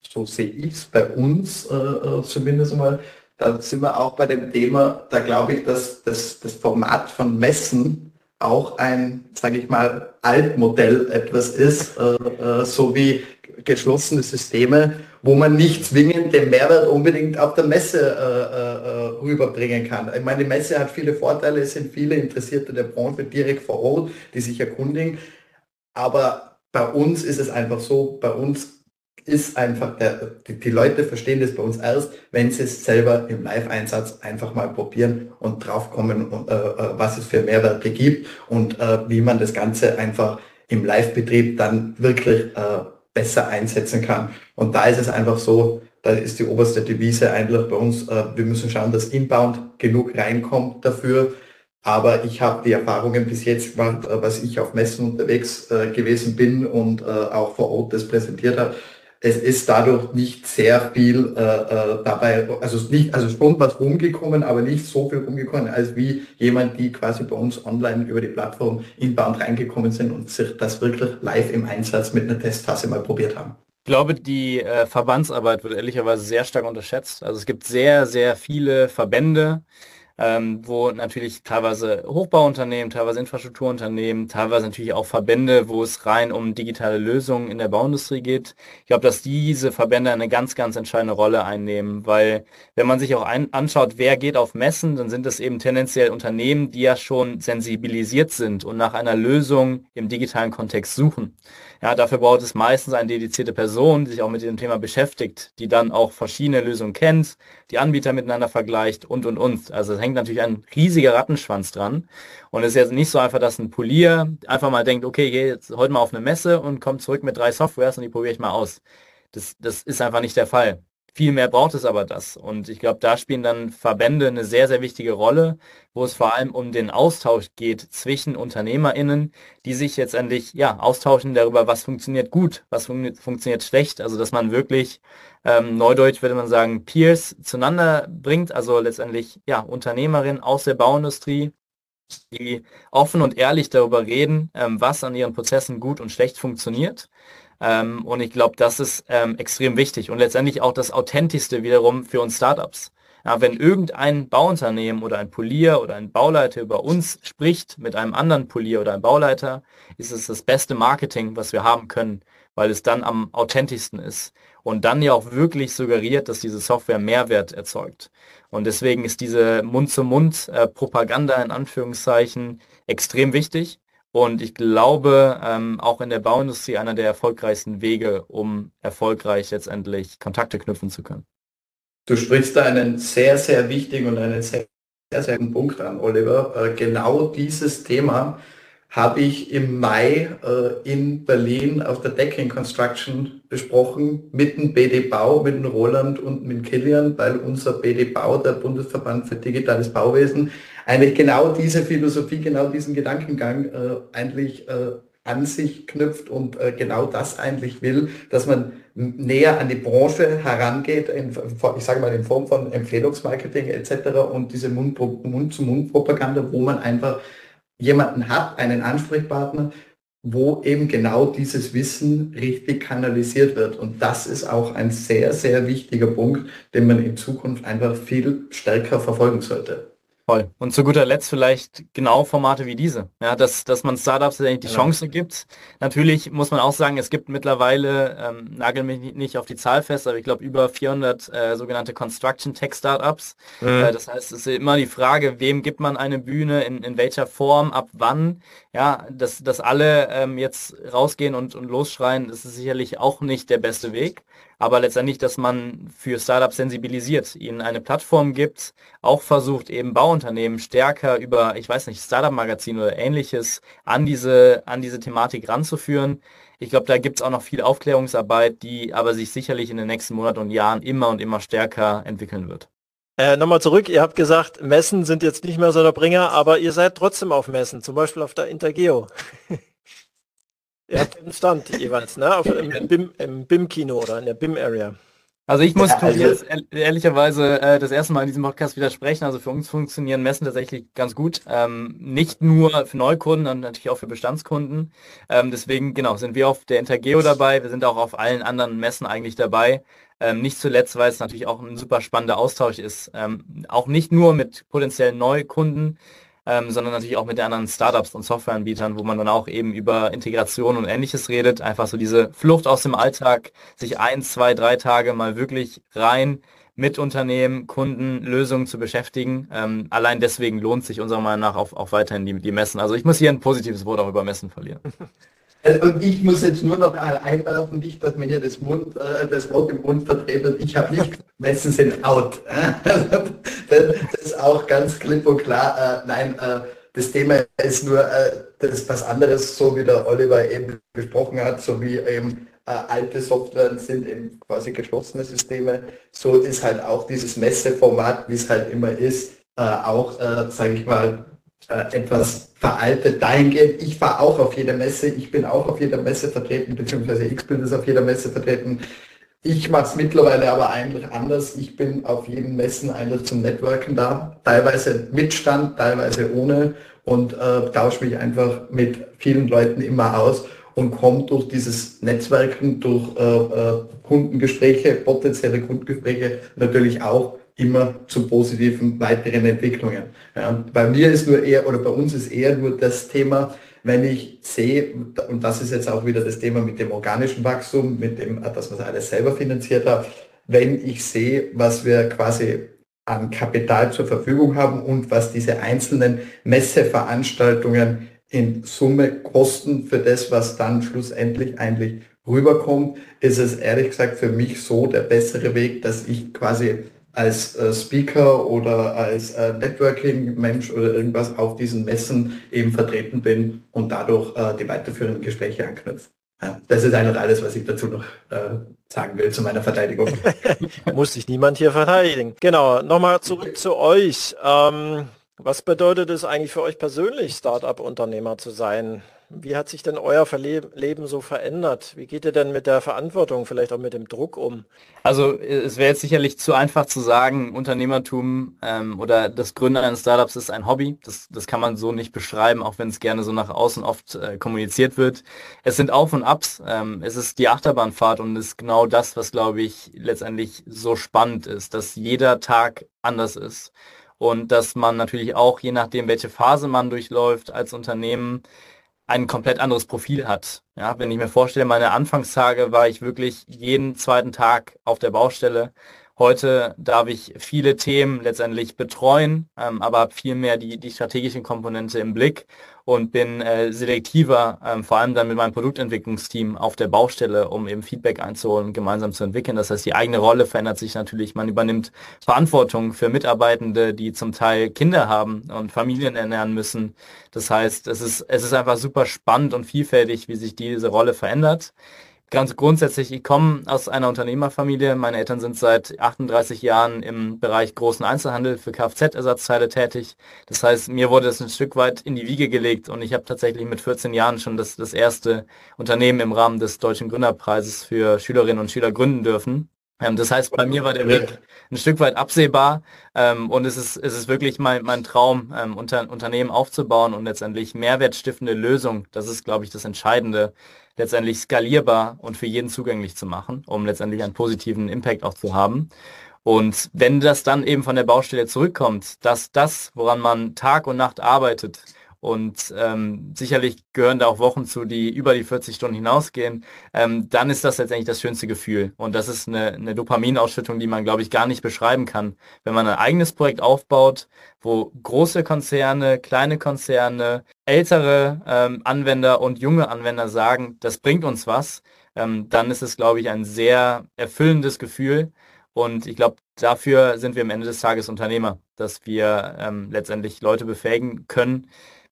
so sehe ich es bei uns äh, äh, zumindest mal, da sind wir auch bei dem Thema, da glaube ich, dass das, das Format von Messen auch ein, sage ich mal, Altmodell etwas ist, äh, äh, so wie geschlossene Systeme, wo man nicht zwingend den Mehrwert unbedingt auf der Messe äh, äh, rüberbringen kann. Ich meine, die Messe hat viele Vorteile, es sind viele Interessierte der Branche direkt vor Ort, die sich erkundigen. Aber bei uns ist es einfach so, bei uns ist einfach, der, die, die, Leute verstehen das bei uns erst, wenn sie es selber im Live-Einsatz einfach mal probieren und draufkommen, äh, äh, was es für Mehrwerte gibt und äh, wie man das Ganze einfach im Live-Betrieb dann wirklich äh, besser einsetzen kann. Und da ist es einfach so, da ist die oberste Devise eigentlich bei uns, äh, wir müssen schauen, dass Inbound genug reinkommt dafür. Aber ich habe die Erfahrungen bis jetzt gemacht, äh, was ich auf Messen unterwegs äh, gewesen bin und auch vor Ort das präsentiert habe es ist dadurch nicht sehr viel äh, äh, dabei, also nicht, also schon was rumgekommen, aber nicht so viel rumgekommen, als wie jemand, die quasi bei uns online über die Plattform inbound reingekommen sind und sich das wirklich live im Einsatz mit einer Testphase mal probiert haben. Ich glaube, die äh, Verbandsarbeit wird ehrlicherweise sehr stark unterschätzt. Also es gibt sehr, sehr viele Verbände, ähm, wo natürlich teilweise Hochbauunternehmen, teilweise Infrastrukturunternehmen, teilweise natürlich auch Verbände, wo es rein um digitale Lösungen in der Bauindustrie geht. Ich glaube, dass diese Verbände eine ganz, ganz entscheidende Rolle einnehmen, weil wenn man sich auch ein, anschaut, wer geht auf Messen, dann sind es eben tendenziell Unternehmen, die ja schon sensibilisiert sind und nach einer Lösung im digitalen Kontext suchen. Ja, dafür braucht es meistens eine dedizierte Person, die sich auch mit dem Thema beschäftigt, die dann auch verschiedene Lösungen kennt, die Anbieter miteinander vergleicht und, und, und. Also es hängt natürlich ein riesiger Rattenschwanz dran. Und es ist jetzt nicht so einfach, dass ein Polier einfach mal denkt, okay, gehe jetzt heute mal auf eine Messe und kommt zurück mit drei Softwares und die probiere ich mal aus. Das, das ist einfach nicht der Fall. Viel mehr braucht es aber das. Und ich glaube, da spielen dann Verbände eine sehr, sehr wichtige Rolle, wo es vor allem um den Austausch geht zwischen UnternehmerInnen, die sich jetzt endlich ja, austauschen darüber, was funktioniert gut, was fun funktioniert schlecht. Also dass man wirklich, ähm, neudeutsch würde man sagen, Peers zueinander bringt, also letztendlich ja, Unternehmerinnen aus der Bauindustrie, die offen und ehrlich darüber reden, ähm, was an ihren Prozessen gut und schlecht funktioniert ähm, und ich glaube, das ist ähm, extrem wichtig und letztendlich auch das Authentischste wiederum für uns Startups. Ja, wenn irgendein Bauunternehmen oder ein Polier oder ein Bauleiter über uns spricht mit einem anderen Polier oder einem Bauleiter, ist es das beste Marketing, was wir haben können, weil es dann am authentischsten ist und dann ja auch wirklich suggeriert, dass diese Software Mehrwert erzeugt. Und deswegen ist diese Mund-zu-Mund-Propaganda äh, in Anführungszeichen extrem wichtig. Und ich glaube, ähm, auch in der Bauindustrie einer der erfolgreichsten Wege, um erfolgreich letztendlich Kontakte knüpfen zu können. Du sprichst da einen sehr, sehr wichtigen und einen sehr, sehr, sehr guten Punkt an, Oliver. Äh, genau dieses Thema habe ich im Mai äh, in Berlin auf der Decking Construction besprochen mit dem BD Bau, mit dem Roland und mit Kilian, weil unser BD Bau, der Bundesverband für digitales Bauwesen, eigentlich genau diese Philosophie, genau diesen Gedankengang äh, eigentlich äh, an sich knüpft und äh, genau das eigentlich will, dass man näher an die Branche herangeht, in, ich sage mal in Form von Empfehlungsmarketing etc. und diese Mund-zu-Mund-Propaganda, wo man einfach jemanden hat, einen Ansprechpartner, wo eben genau dieses Wissen richtig kanalisiert wird. Und das ist auch ein sehr, sehr wichtiger Punkt, den man in Zukunft einfach viel stärker verfolgen sollte. Voll. Und zu guter Letzt vielleicht genau Formate wie diese. Ja, dass, dass man Startups die genau. Chance gibt. Natürlich muss man auch sagen, es gibt mittlerweile, ähm, nagel mich nicht auf die Zahl fest, aber ich glaube über 400 äh, sogenannte Construction Tech Startups. Mhm. Äh, das heißt, es ist immer die Frage, wem gibt man eine Bühne, in, in welcher Form, ab wann. Ja, dass, dass alle ähm, jetzt rausgehen und, und losschreien, das ist sicherlich auch nicht der beste Weg aber letztendlich, dass man für Startups sensibilisiert, ihnen eine Plattform gibt, auch versucht eben Bauunternehmen stärker über, ich weiß nicht, Startup-Magazin oder ähnliches an diese, an diese Thematik ranzuführen. Ich glaube, da gibt es auch noch viel Aufklärungsarbeit, die aber sich sicherlich in den nächsten Monaten und Jahren immer und immer stärker entwickeln wird. Äh, Nochmal zurück, ihr habt gesagt, Messen sind jetzt nicht mehr so der Bringer, aber ihr seid trotzdem auf Messen, zum Beispiel auf der Intergeo. Habt den Stand jeweils, ne? Auf, im, BIM, im BIM-Kino oder in der BIM-Area. Also ich muss ja, also jetzt ehrlicherweise äh, das erste Mal in diesem Podcast widersprechen. Also für uns funktionieren Messen tatsächlich ganz gut. Ähm, nicht nur für Neukunden, sondern natürlich auch für Bestandskunden. Ähm, deswegen, genau, sind wir auf der Intergeo dabei. Wir sind auch auf allen anderen Messen eigentlich dabei. Ähm, nicht zuletzt, weil es natürlich auch ein super spannender Austausch ist. Ähm, auch nicht nur mit potenziellen Neukunden, ähm, sondern natürlich auch mit den anderen Startups und Softwareanbietern, wo man dann auch eben über Integration und ähnliches redet. Einfach so diese Flucht aus dem Alltag, sich ein, zwei, drei Tage mal wirklich rein mit Unternehmen, Kunden, Lösungen zu beschäftigen. Ähm, allein deswegen lohnt sich unserer Meinung nach auch, auch weiterhin die, die Messen. Also ich muss hier ein positives Wort auch über Messen verlieren. Äh, und ich muss jetzt nur noch einwerfen, nicht, dass mir hier das, Mund, äh, das Wort im Mund vertreten. Ich habe nicht, Messen sind out. das ist auch ganz klipp und klar. Äh, nein, äh, das Thema ist nur, das ist was anderes, so wie der Oliver eben besprochen hat, so wie eben alte Software sind eben quasi geschlossene Systeme. So ist halt auch dieses Messeformat, wie es halt immer ist, auch, sage ich mal, etwas veraltet dahingehend. Ich fahre auch auf jeder Messe, ich bin auch auf jeder Messe vertreten, beziehungsweise X-Bild ist auf jeder Messe vertreten. Ich mache es mittlerweile aber eigentlich anders. Ich bin auf jeden Messen eigentlich zum Networken da, teilweise mit Stand, teilweise ohne und äh, tausche mich einfach mit vielen Leuten immer aus und komme durch dieses Netzwerken, durch äh, äh, Kundengespräche, potenzielle Kundengespräche natürlich auch immer zu positiven weiteren Entwicklungen. Ja, bei mir ist nur eher, oder bei uns ist eher nur das Thema, wenn ich sehe, und das ist jetzt auch wieder das Thema mit dem organischen Wachstum, mit dem, dass man es alles selber finanziert hat, wenn ich sehe, was wir quasi an Kapital zur Verfügung haben und was diese einzelnen Messeveranstaltungen in Summe kosten für das, was dann schlussendlich eigentlich rüberkommt, ist es ehrlich gesagt für mich so der bessere Weg, dass ich quasi als äh, Speaker oder als äh, Networking-Mensch oder irgendwas auf diesen Messen eben vertreten bin und dadurch äh, die weiterführenden Gespräche anknüpfen. Ja, das ist eigentlich alles, was ich dazu noch äh, sagen will zu meiner Verteidigung. Muss sich niemand hier verteidigen. Genau, nochmal zurück zu euch. Ähm, was bedeutet es eigentlich für euch persönlich, Startup-Unternehmer zu sein? Wie hat sich denn euer Leben so verändert? Wie geht ihr denn mit der Verantwortung, vielleicht auch mit dem Druck um? Also es wäre jetzt sicherlich zu einfach zu sagen, Unternehmertum ähm, oder das Gründen eines Startups ist ein Hobby. Das, das kann man so nicht beschreiben, auch wenn es gerne so nach außen oft äh, kommuniziert wird. Es sind Auf und Abs. Ähm, es ist die Achterbahnfahrt und ist genau das, was, glaube ich, letztendlich so spannend ist, dass jeder Tag anders ist. Und dass man natürlich auch, je nachdem, welche Phase man durchläuft als Unternehmen, ein komplett anderes Profil hat. Ja, wenn ich mir vorstelle, meine Anfangstage war ich wirklich jeden zweiten Tag auf der Baustelle. Heute darf ich viele Themen letztendlich betreuen, ähm, aber habe viel mehr die, die strategische Komponente im Blick und bin äh, selektiver, ähm, vor allem dann mit meinem Produktentwicklungsteam auf der Baustelle, um eben Feedback einzuholen, gemeinsam zu entwickeln. Das heißt, die eigene Rolle verändert sich natürlich. Man übernimmt Verantwortung für Mitarbeitende, die zum Teil Kinder haben und Familien ernähren müssen. Das heißt, es ist, es ist einfach super spannend und vielfältig, wie sich diese Rolle verändert ganz grundsätzlich, ich komme aus einer Unternehmerfamilie. Meine Eltern sind seit 38 Jahren im Bereich großen Einzelhandel für Kfz-Ersatzteile tätig. Das heißt, mir wurde es ein Stück weit in die Wiege gelegt und ich habe tatsächlich mit 14 Jahren schon das, das erste Unternehmen im Rahmen des Deutschen Gründerpreises für Schülerinnen und Schüler gründen dürfen. Ähm, das heißt, bei mir war der Weg ein Stück weit absehbar ähm, und es ist, es ist wirklich mein, mein Traum, ähm, unter, Unternehmen aufzubauen und letztendlich mehrwertstiftende Lösung, das ist, glaube ich, das Entscheidende, letztendlich skalierbar und für jeden zugänglich zu machen, um letztendlich einen positiven Impact auch zu haben. Und wenn das dann eben von der Baustelle zurückkommt, dass das, woran man Tag und Nacht arbeitet, und ähm, sicherlich gehören da auch Wochen zu, die über die 40 Stunden hinausgehen, ähm, dann ist das letztendlich das schönste Gefühl. Und das ist eine, eine Dopaminausschüttung, die man, glaube ich, gar nicht beschreiben kann. Wenn man ein eigenes Projekt aufbaut, wo große Konzerne, kleine Konzerne, ältere ähm, Anwender und junge Anwender sagen, das bringt uns was, ähm, dann ist es, glaube ich, ein sehr erfüllendes Gefühl. Und ich glaube, dafür sind wir am Ende des Tages Unternehmer, dass wir ähm, letztendlich Leute befähigen können,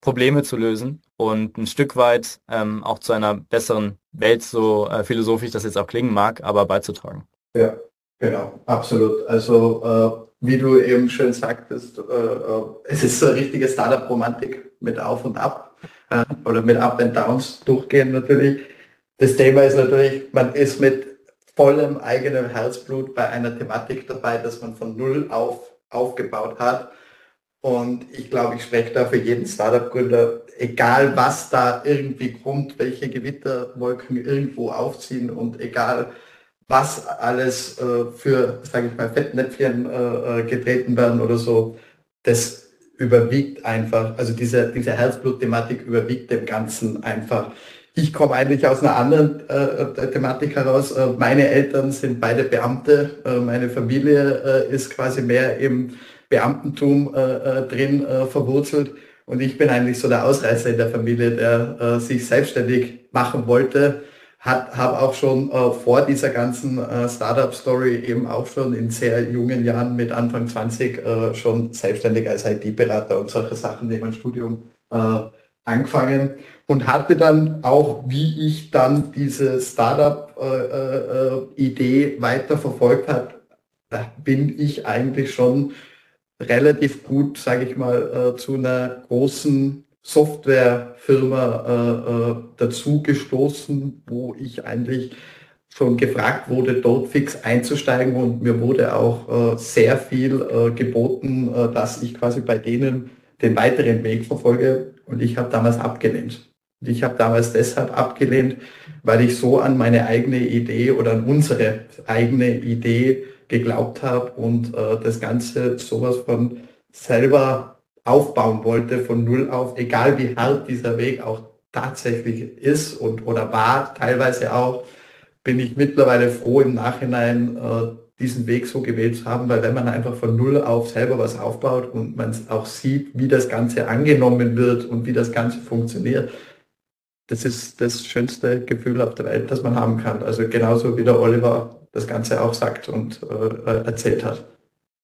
Probleme zu lösen und ein Stück weit ähm, auch zu einer besseren Welt, so äh, philosophisch das jetzt auch klingen mag, aber beizutragen. Ja, genau, absolut. Also äh, wie du eben schön sagtest, äh, äh es ist so eine richtige Startup-Romantik mit Auf und Ab oder mit Up and Downs durchgehen natürlich. Das Thema ist natürlich, man ist mit vollem eigenem Herzblut bei einer Thematik dabei, dass man von Null auf aufgebaut hat und ich glaube, ich spreche da für jeden Startup-Gründer, egal was da irgendwie kommt, welche Gewitterwolken irgendwo aufziehen und egal was alles äh, für, sage ich mal, Fettnäpfchen äh, äh, getreten werden oder so, das überwiegt einfach, also diese, diese Herzblut-Thematik überwiegt dem Ganzen einfach. Ich komme eigentlich aus einer anderen äh, Thematik heraus. Äh, meine Eltern sind beide Beamte, äh, meine Familie ist quasi mehr im Beamtentum äh, äh, drin äh, verwurzelt. Und ich bin eigentlich so der Ausreißer in der Familie, der äh, sich selbstständig machen wollte. Habe auch schon äh, vor dieser ganzen äh, Startup-Story eben auch schon in sehr jungen Jahren mit Anfang 20 äh, schon selbstständig als IT-Berater und solche Sachen neben dem Studium äh, angefangen und hatte dann auch, wie ich dann diese Startup-Idee äh, äh, weiter verfolgt habe, bin ich eigentlich schon relativ gut, sage ich mal, äh, zu einer großen Softwarefirma äh, äh, dazu gestoßen, wo ich eigentlich schon gefragt wurde, dort fix einzusteigen und mir wurde auch äh, sehr viel äh, geboten, dass ich quasi bei denen den weiteren Weg verfolge und ich habe damals abgelehnt. Ich habe damals deshalb abgelehnt, weil ich so an meine eigene Idee oder an unsere eigene Idee geglaubt habe und äh, das Ganze sowas von selber aufbauen wollte, von null auf, egal wie hart dieser Weg auch tatsächlich ist und oder war, teilweise auch, bin ich mittlerweile froh im Nachhinein äh, diesen Weg so gewählt zu haben, weil wenn man einfach von null auf selber was aufbaut und man auch sieht, wie das Ganze angenommen wird und wie das Ganze funktioniert, das ist das schönste Gefühl auf der Welt, das man haben kann. Also genauso wie der Oliver das Ganze auch sagt und äh, erzählt hat.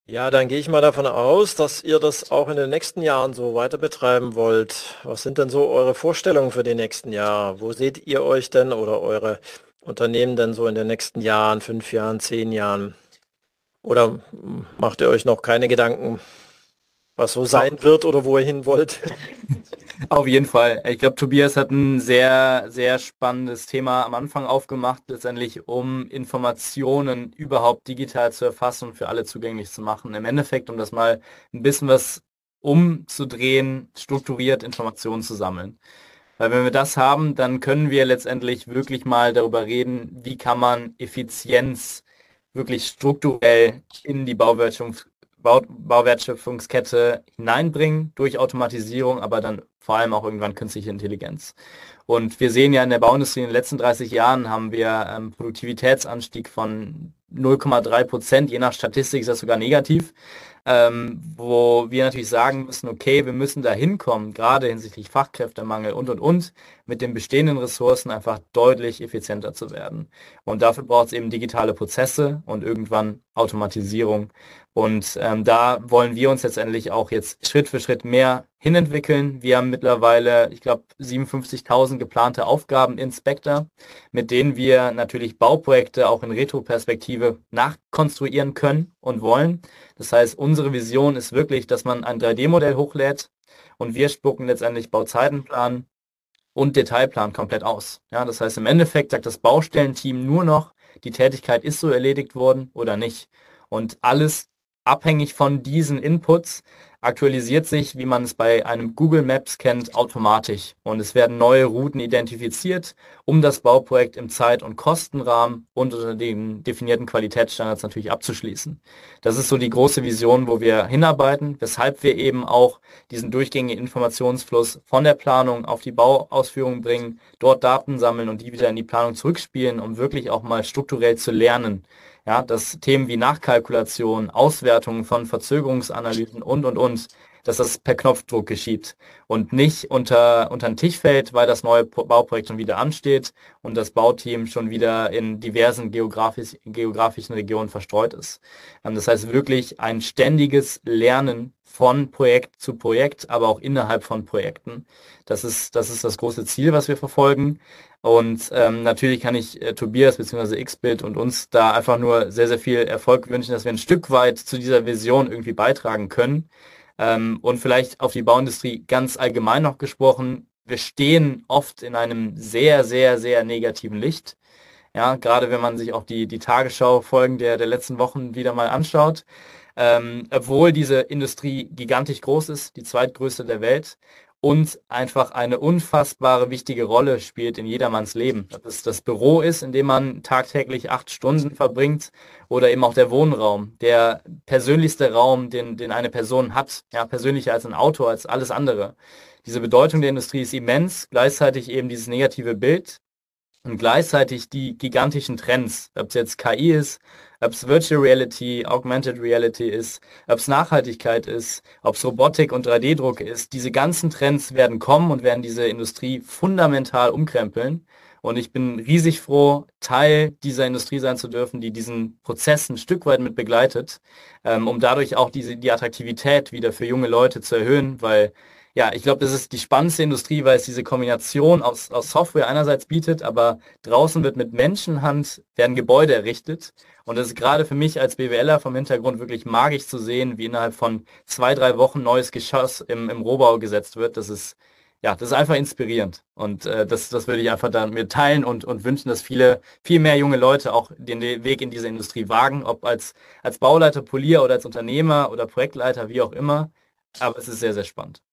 Ja, dann gehe ich mal davon aus, dass ihr das auch in den nächsten Jahren so weiter betreiben wollt. Was sind denn so eure Vorstellungen für die nächsten Jahre? Wo seht ihr euch denn oder eure Unternehmen denn so in den nächsten Jahren, fünf Jahren, zehn Jahren? Oder macht ihr euch noch keine Gedanken, was so sein wird oder wo ihr hin wollt? Auf jeden Fall. Ich glaube, Tobias hat ein sehr, sehr spannendes Thema am Anfang aufgemacht, letztendlich um Informationen überhaupt digital zu erfassen und für alle zugänglich zu machen. Im Endeffekt, um das mal ein bisschen was umzudrehen, strukturiert Informationen zu sammeln. Weil wenn wir das haben, dann können wir letztendlich wirklich mal darüber reden, wie kann man Effizienz wirklich strukturell in die Bauwirtschaft Bau Bauwertschöpfungskette hineinbringen durch Automatisierung, aber dann vor allem auch irgendwann künstliche Intelligenz. Und wir sehen ja in der Bauindustrie in den letzten 30 Jahren haben wir ähm, Produktivitätsanstieg von 0,3 Prozent, je nach Statistik ist das sogar negativ ähm, wo wir natürlich sagen müssen, okay, wir müssen da hinkommen, gerade hinsichtlich Fachkräftemangel und, und, und, mit den bestehenden Ressourcen einfach deutlich effizienter zu werden. Und dafür braucht es eben digitale Prozesse und irgendwann Automatisierung. Und ähm, da wollen wir uns letztendlich auch jetzt Schritt für Schritt mehr hinentwickeln. Wir haben mittlerweile, ich glaube, 57.000 geplante Aufgaben in Spectre, mit denen wir natürlich Bauprojekte auch in Retro-Perspektive nachkonstruieren können und wollen. Das heißt, unsere Vision ist wirklich, dass man ein 3D-Modell hochlädt und wir spucken letztendlich Bauzeitenplan und Detailplan komplett aus. Ja, das heißt, im Endeffekt sagt das Baustellenteam nur noch, die Tätigkeit ist so erledigt worden oder nicht. Und alles abhängig von diesen Inputs aktualisiert sich, wie man es bei einem Google Maps kennt, automatisch. Und es werden neue Routen identifiziert, um das Bauprojekt im Zeit- und Kostenrahmen und unter den definierten Qualitätsstandards natürlich abzuschließen. Das ist so die große Vision, wo wir hinarbeiten, weshalb wir eben auch diesen durchgängigen Informationsfluss von der Planung auf die Bauausführung bringen, dort Daten sammeln und die wieder in die Planung zurückspielen, um wirklich auch mal strukturell zu lernen ja, dass Themen wie Nachkalkulation, Auswertung von Verzögerungsanalysen und, und, und, dass das per Knopfdruck geschieht und nicht unter, unter den Tisch fällt, weil das neue Bauprojekt schon wieder ansteht und das Bauteam schon wieder in diversen geografisch, geografischen Regionen verstreut ist. Ähm, das heißt wirklich ein ständiges Lernen von Projekt zu Projekt, aber auch innerhalb von Projekten. Das ist das, ist das große Ziel, was wir verfolgen. Und ähm, natürlich kann ich äh, Tobias bzw. Xbit und uns da einfach nur sehr, sehr viel Erfolg wünschen, dass wir ein Stück weit zu dieser Vision irgendwie beitragen können. Ähm, und vielleicht auf die Bauindustrie ganz allgemein noch gesprochen, wir stehen oft in einem sehr, sehr, sehr negativen Licht. Ja, gerade wenn man sich auch die, die Tagesschau-Folgen der, der letzten Wochen wieder mal anschaut. Ähm, obwohl diese Industrie gigantisch groß ist, die zweitgrößte der Welt und einfach eine unfassbare wichtige Rolle spielt in jedermanns Leben. Ob es das Büro ist, in dem man tagtäglich acht Stunden verbringt oder eben auch der Wohnraum, der persönlichste Raum, den, den eine Person hat, ja, persönlicher als ein Auto, als alles andere. Diese Bedeutung der Industrie ist immens, gleichzeitig eben dieses negative Bild und gleichzeitig die gigantischen Trends, ob es jetzt KI ist, ob es Virtual Reality, Augmented Reality ist, ob es Nachhaltigkeit ist, ob es Robotik und 3D-Druck ist. Diese ganzen Trends werden kommen und werden diese Industrie fundamental umkrempeln. Und ich bin riesig froh, Teil dieser Industrie sein zu dürfen, die diesen Prozess ein Stück weit mit begleitet, ähm, um dadurch auch diese, die Attraktivität wieder für junge Leute zu erhöhen, weil ja, ich glaube, das ist die spannendste Industrie, weil es diese Kombination aus, aus Software einerseits bietet, aber draußen wird mit Menschenhand, werden Gebäude errichtet. Und das ist gerade für mich als BWLer vom Hintergrund wirklich magisch zu sehen, wie innerhalb von zwei, drei Wochen neues Geschoss im, im Rohbau gesetzt wird. Das ist, ja, das ist einfach inspirierend. Und äh, das, das würde ich einfach dann mir teilen und, und wünschen, dass viele, viel mehr junge Leute auch den Weg in diese Industrie wagen, ob als, als Bauleiter, Polier oder als Unternehmer oder Projektleiter, wie auch immer. Aber es ist sehr, sehr spannend.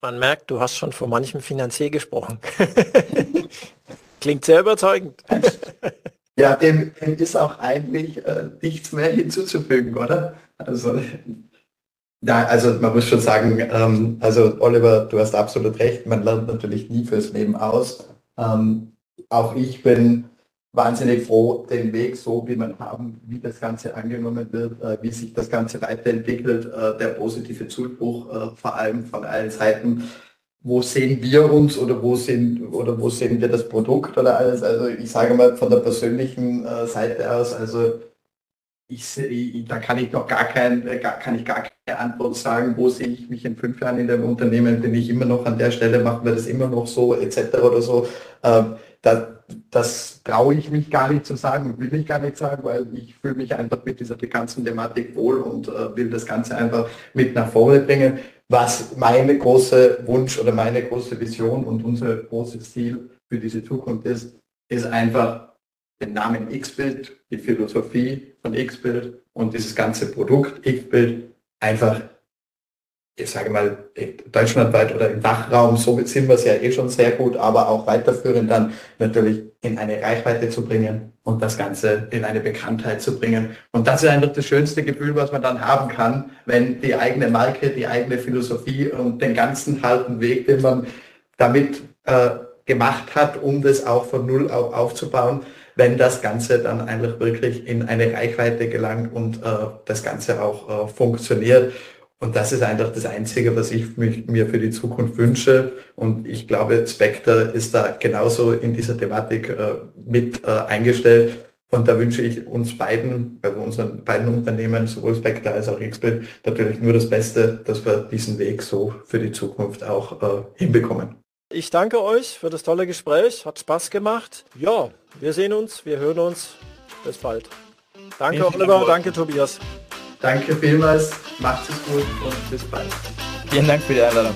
Man merkt, du hast schon vor manchem Finanzier gesprochen. Klingt sehr überzeugend. Ja, dem, dem ist auch eigentlich äh, nichts mehr hinzuzufügen, oder? Also, ja, also man muss schon sagen, ähm, also Oliver, du hast absolut recht, man lernt natürlich nie fürs Leben aus. Ähm, auch ich bin wahnsinnig froh, den Weg so, wie man haben, wie das Ganze angenommen wird, äh, wie sich das Ganze weiterentwickelt, äh, der positive Zuspruch äh, vor allem von allen Seiten. Wo sehen wir uns oder wo sehen oder wo sehen wir das Produkt oder alles? Also ich sage mal von der persönlichen äh, Seite aus, also ich, ich, da kann ich noch gar, kein, gar, kann ich gar keine Antwort sagen, wo sehe ich mich in fünf Jahren in dem Unternehmen, bin ich immer noch an der Stelle, machen wir das immer noch so, etc. oder so. Ähm, da, das traue ich mich gar nicht zu sagen, will ich gar nicht sagen, weil ich fühle mich einfach mit dieser ganzen Thematik wohl und äh, will das Ganze einfach mit nach vorne bringen. Was meine große Wunsch oder meine große Vision und unser großes Ziel für diese Zukunft ist, ist einfach den Namen X-Bild, die Philosophie von X-Bild und dieses ganze Produkt X-Bild einfach ich sage mal, deutschlandweit oder im Dachraum, somit sind wir es ja eh schon sehr gut, aber auch weiterführend dann natürlich in eine Reichweite zu bringen und das Ganze in eine Bekanntheit zu bringen. Und das ist einfach das schönste Gefühl, was man dann haben kann, wenn die eigene Marke, die eigene Philosophie und den ganzen halben Weg, den man damit äh, gemacht hat, um das auch von Null auf aufzubauen, wenn das Ganze dann einfach wirklich in eine Reichweite gelangt und äh, das Ganze auch äh, funktioniert. Und das ist einfach das Einzige, was ich mich, mir für die Zukunft wünsche. Und ich glaube, Spectre ist da genauso in dieser Thematik äh, mit äh, eingestellt. Und da wünsche ich uns beiden, also unseren beiden Unternehmen, sowohl Spectre als auch Xbit, natürlich nur das Beste, dass wir diesen Weg so für die Zukunft auch äh, hinbekommen. Ich danke euch für das tolle Gespräch, hat Spaß gemacht. Ja, wir sehen uns, wir hören uns. Bis bald. Danke Oliver, danke Tobias. Danke vielmals, macht es gut und bis bald. Vielen Dank für die Einladung.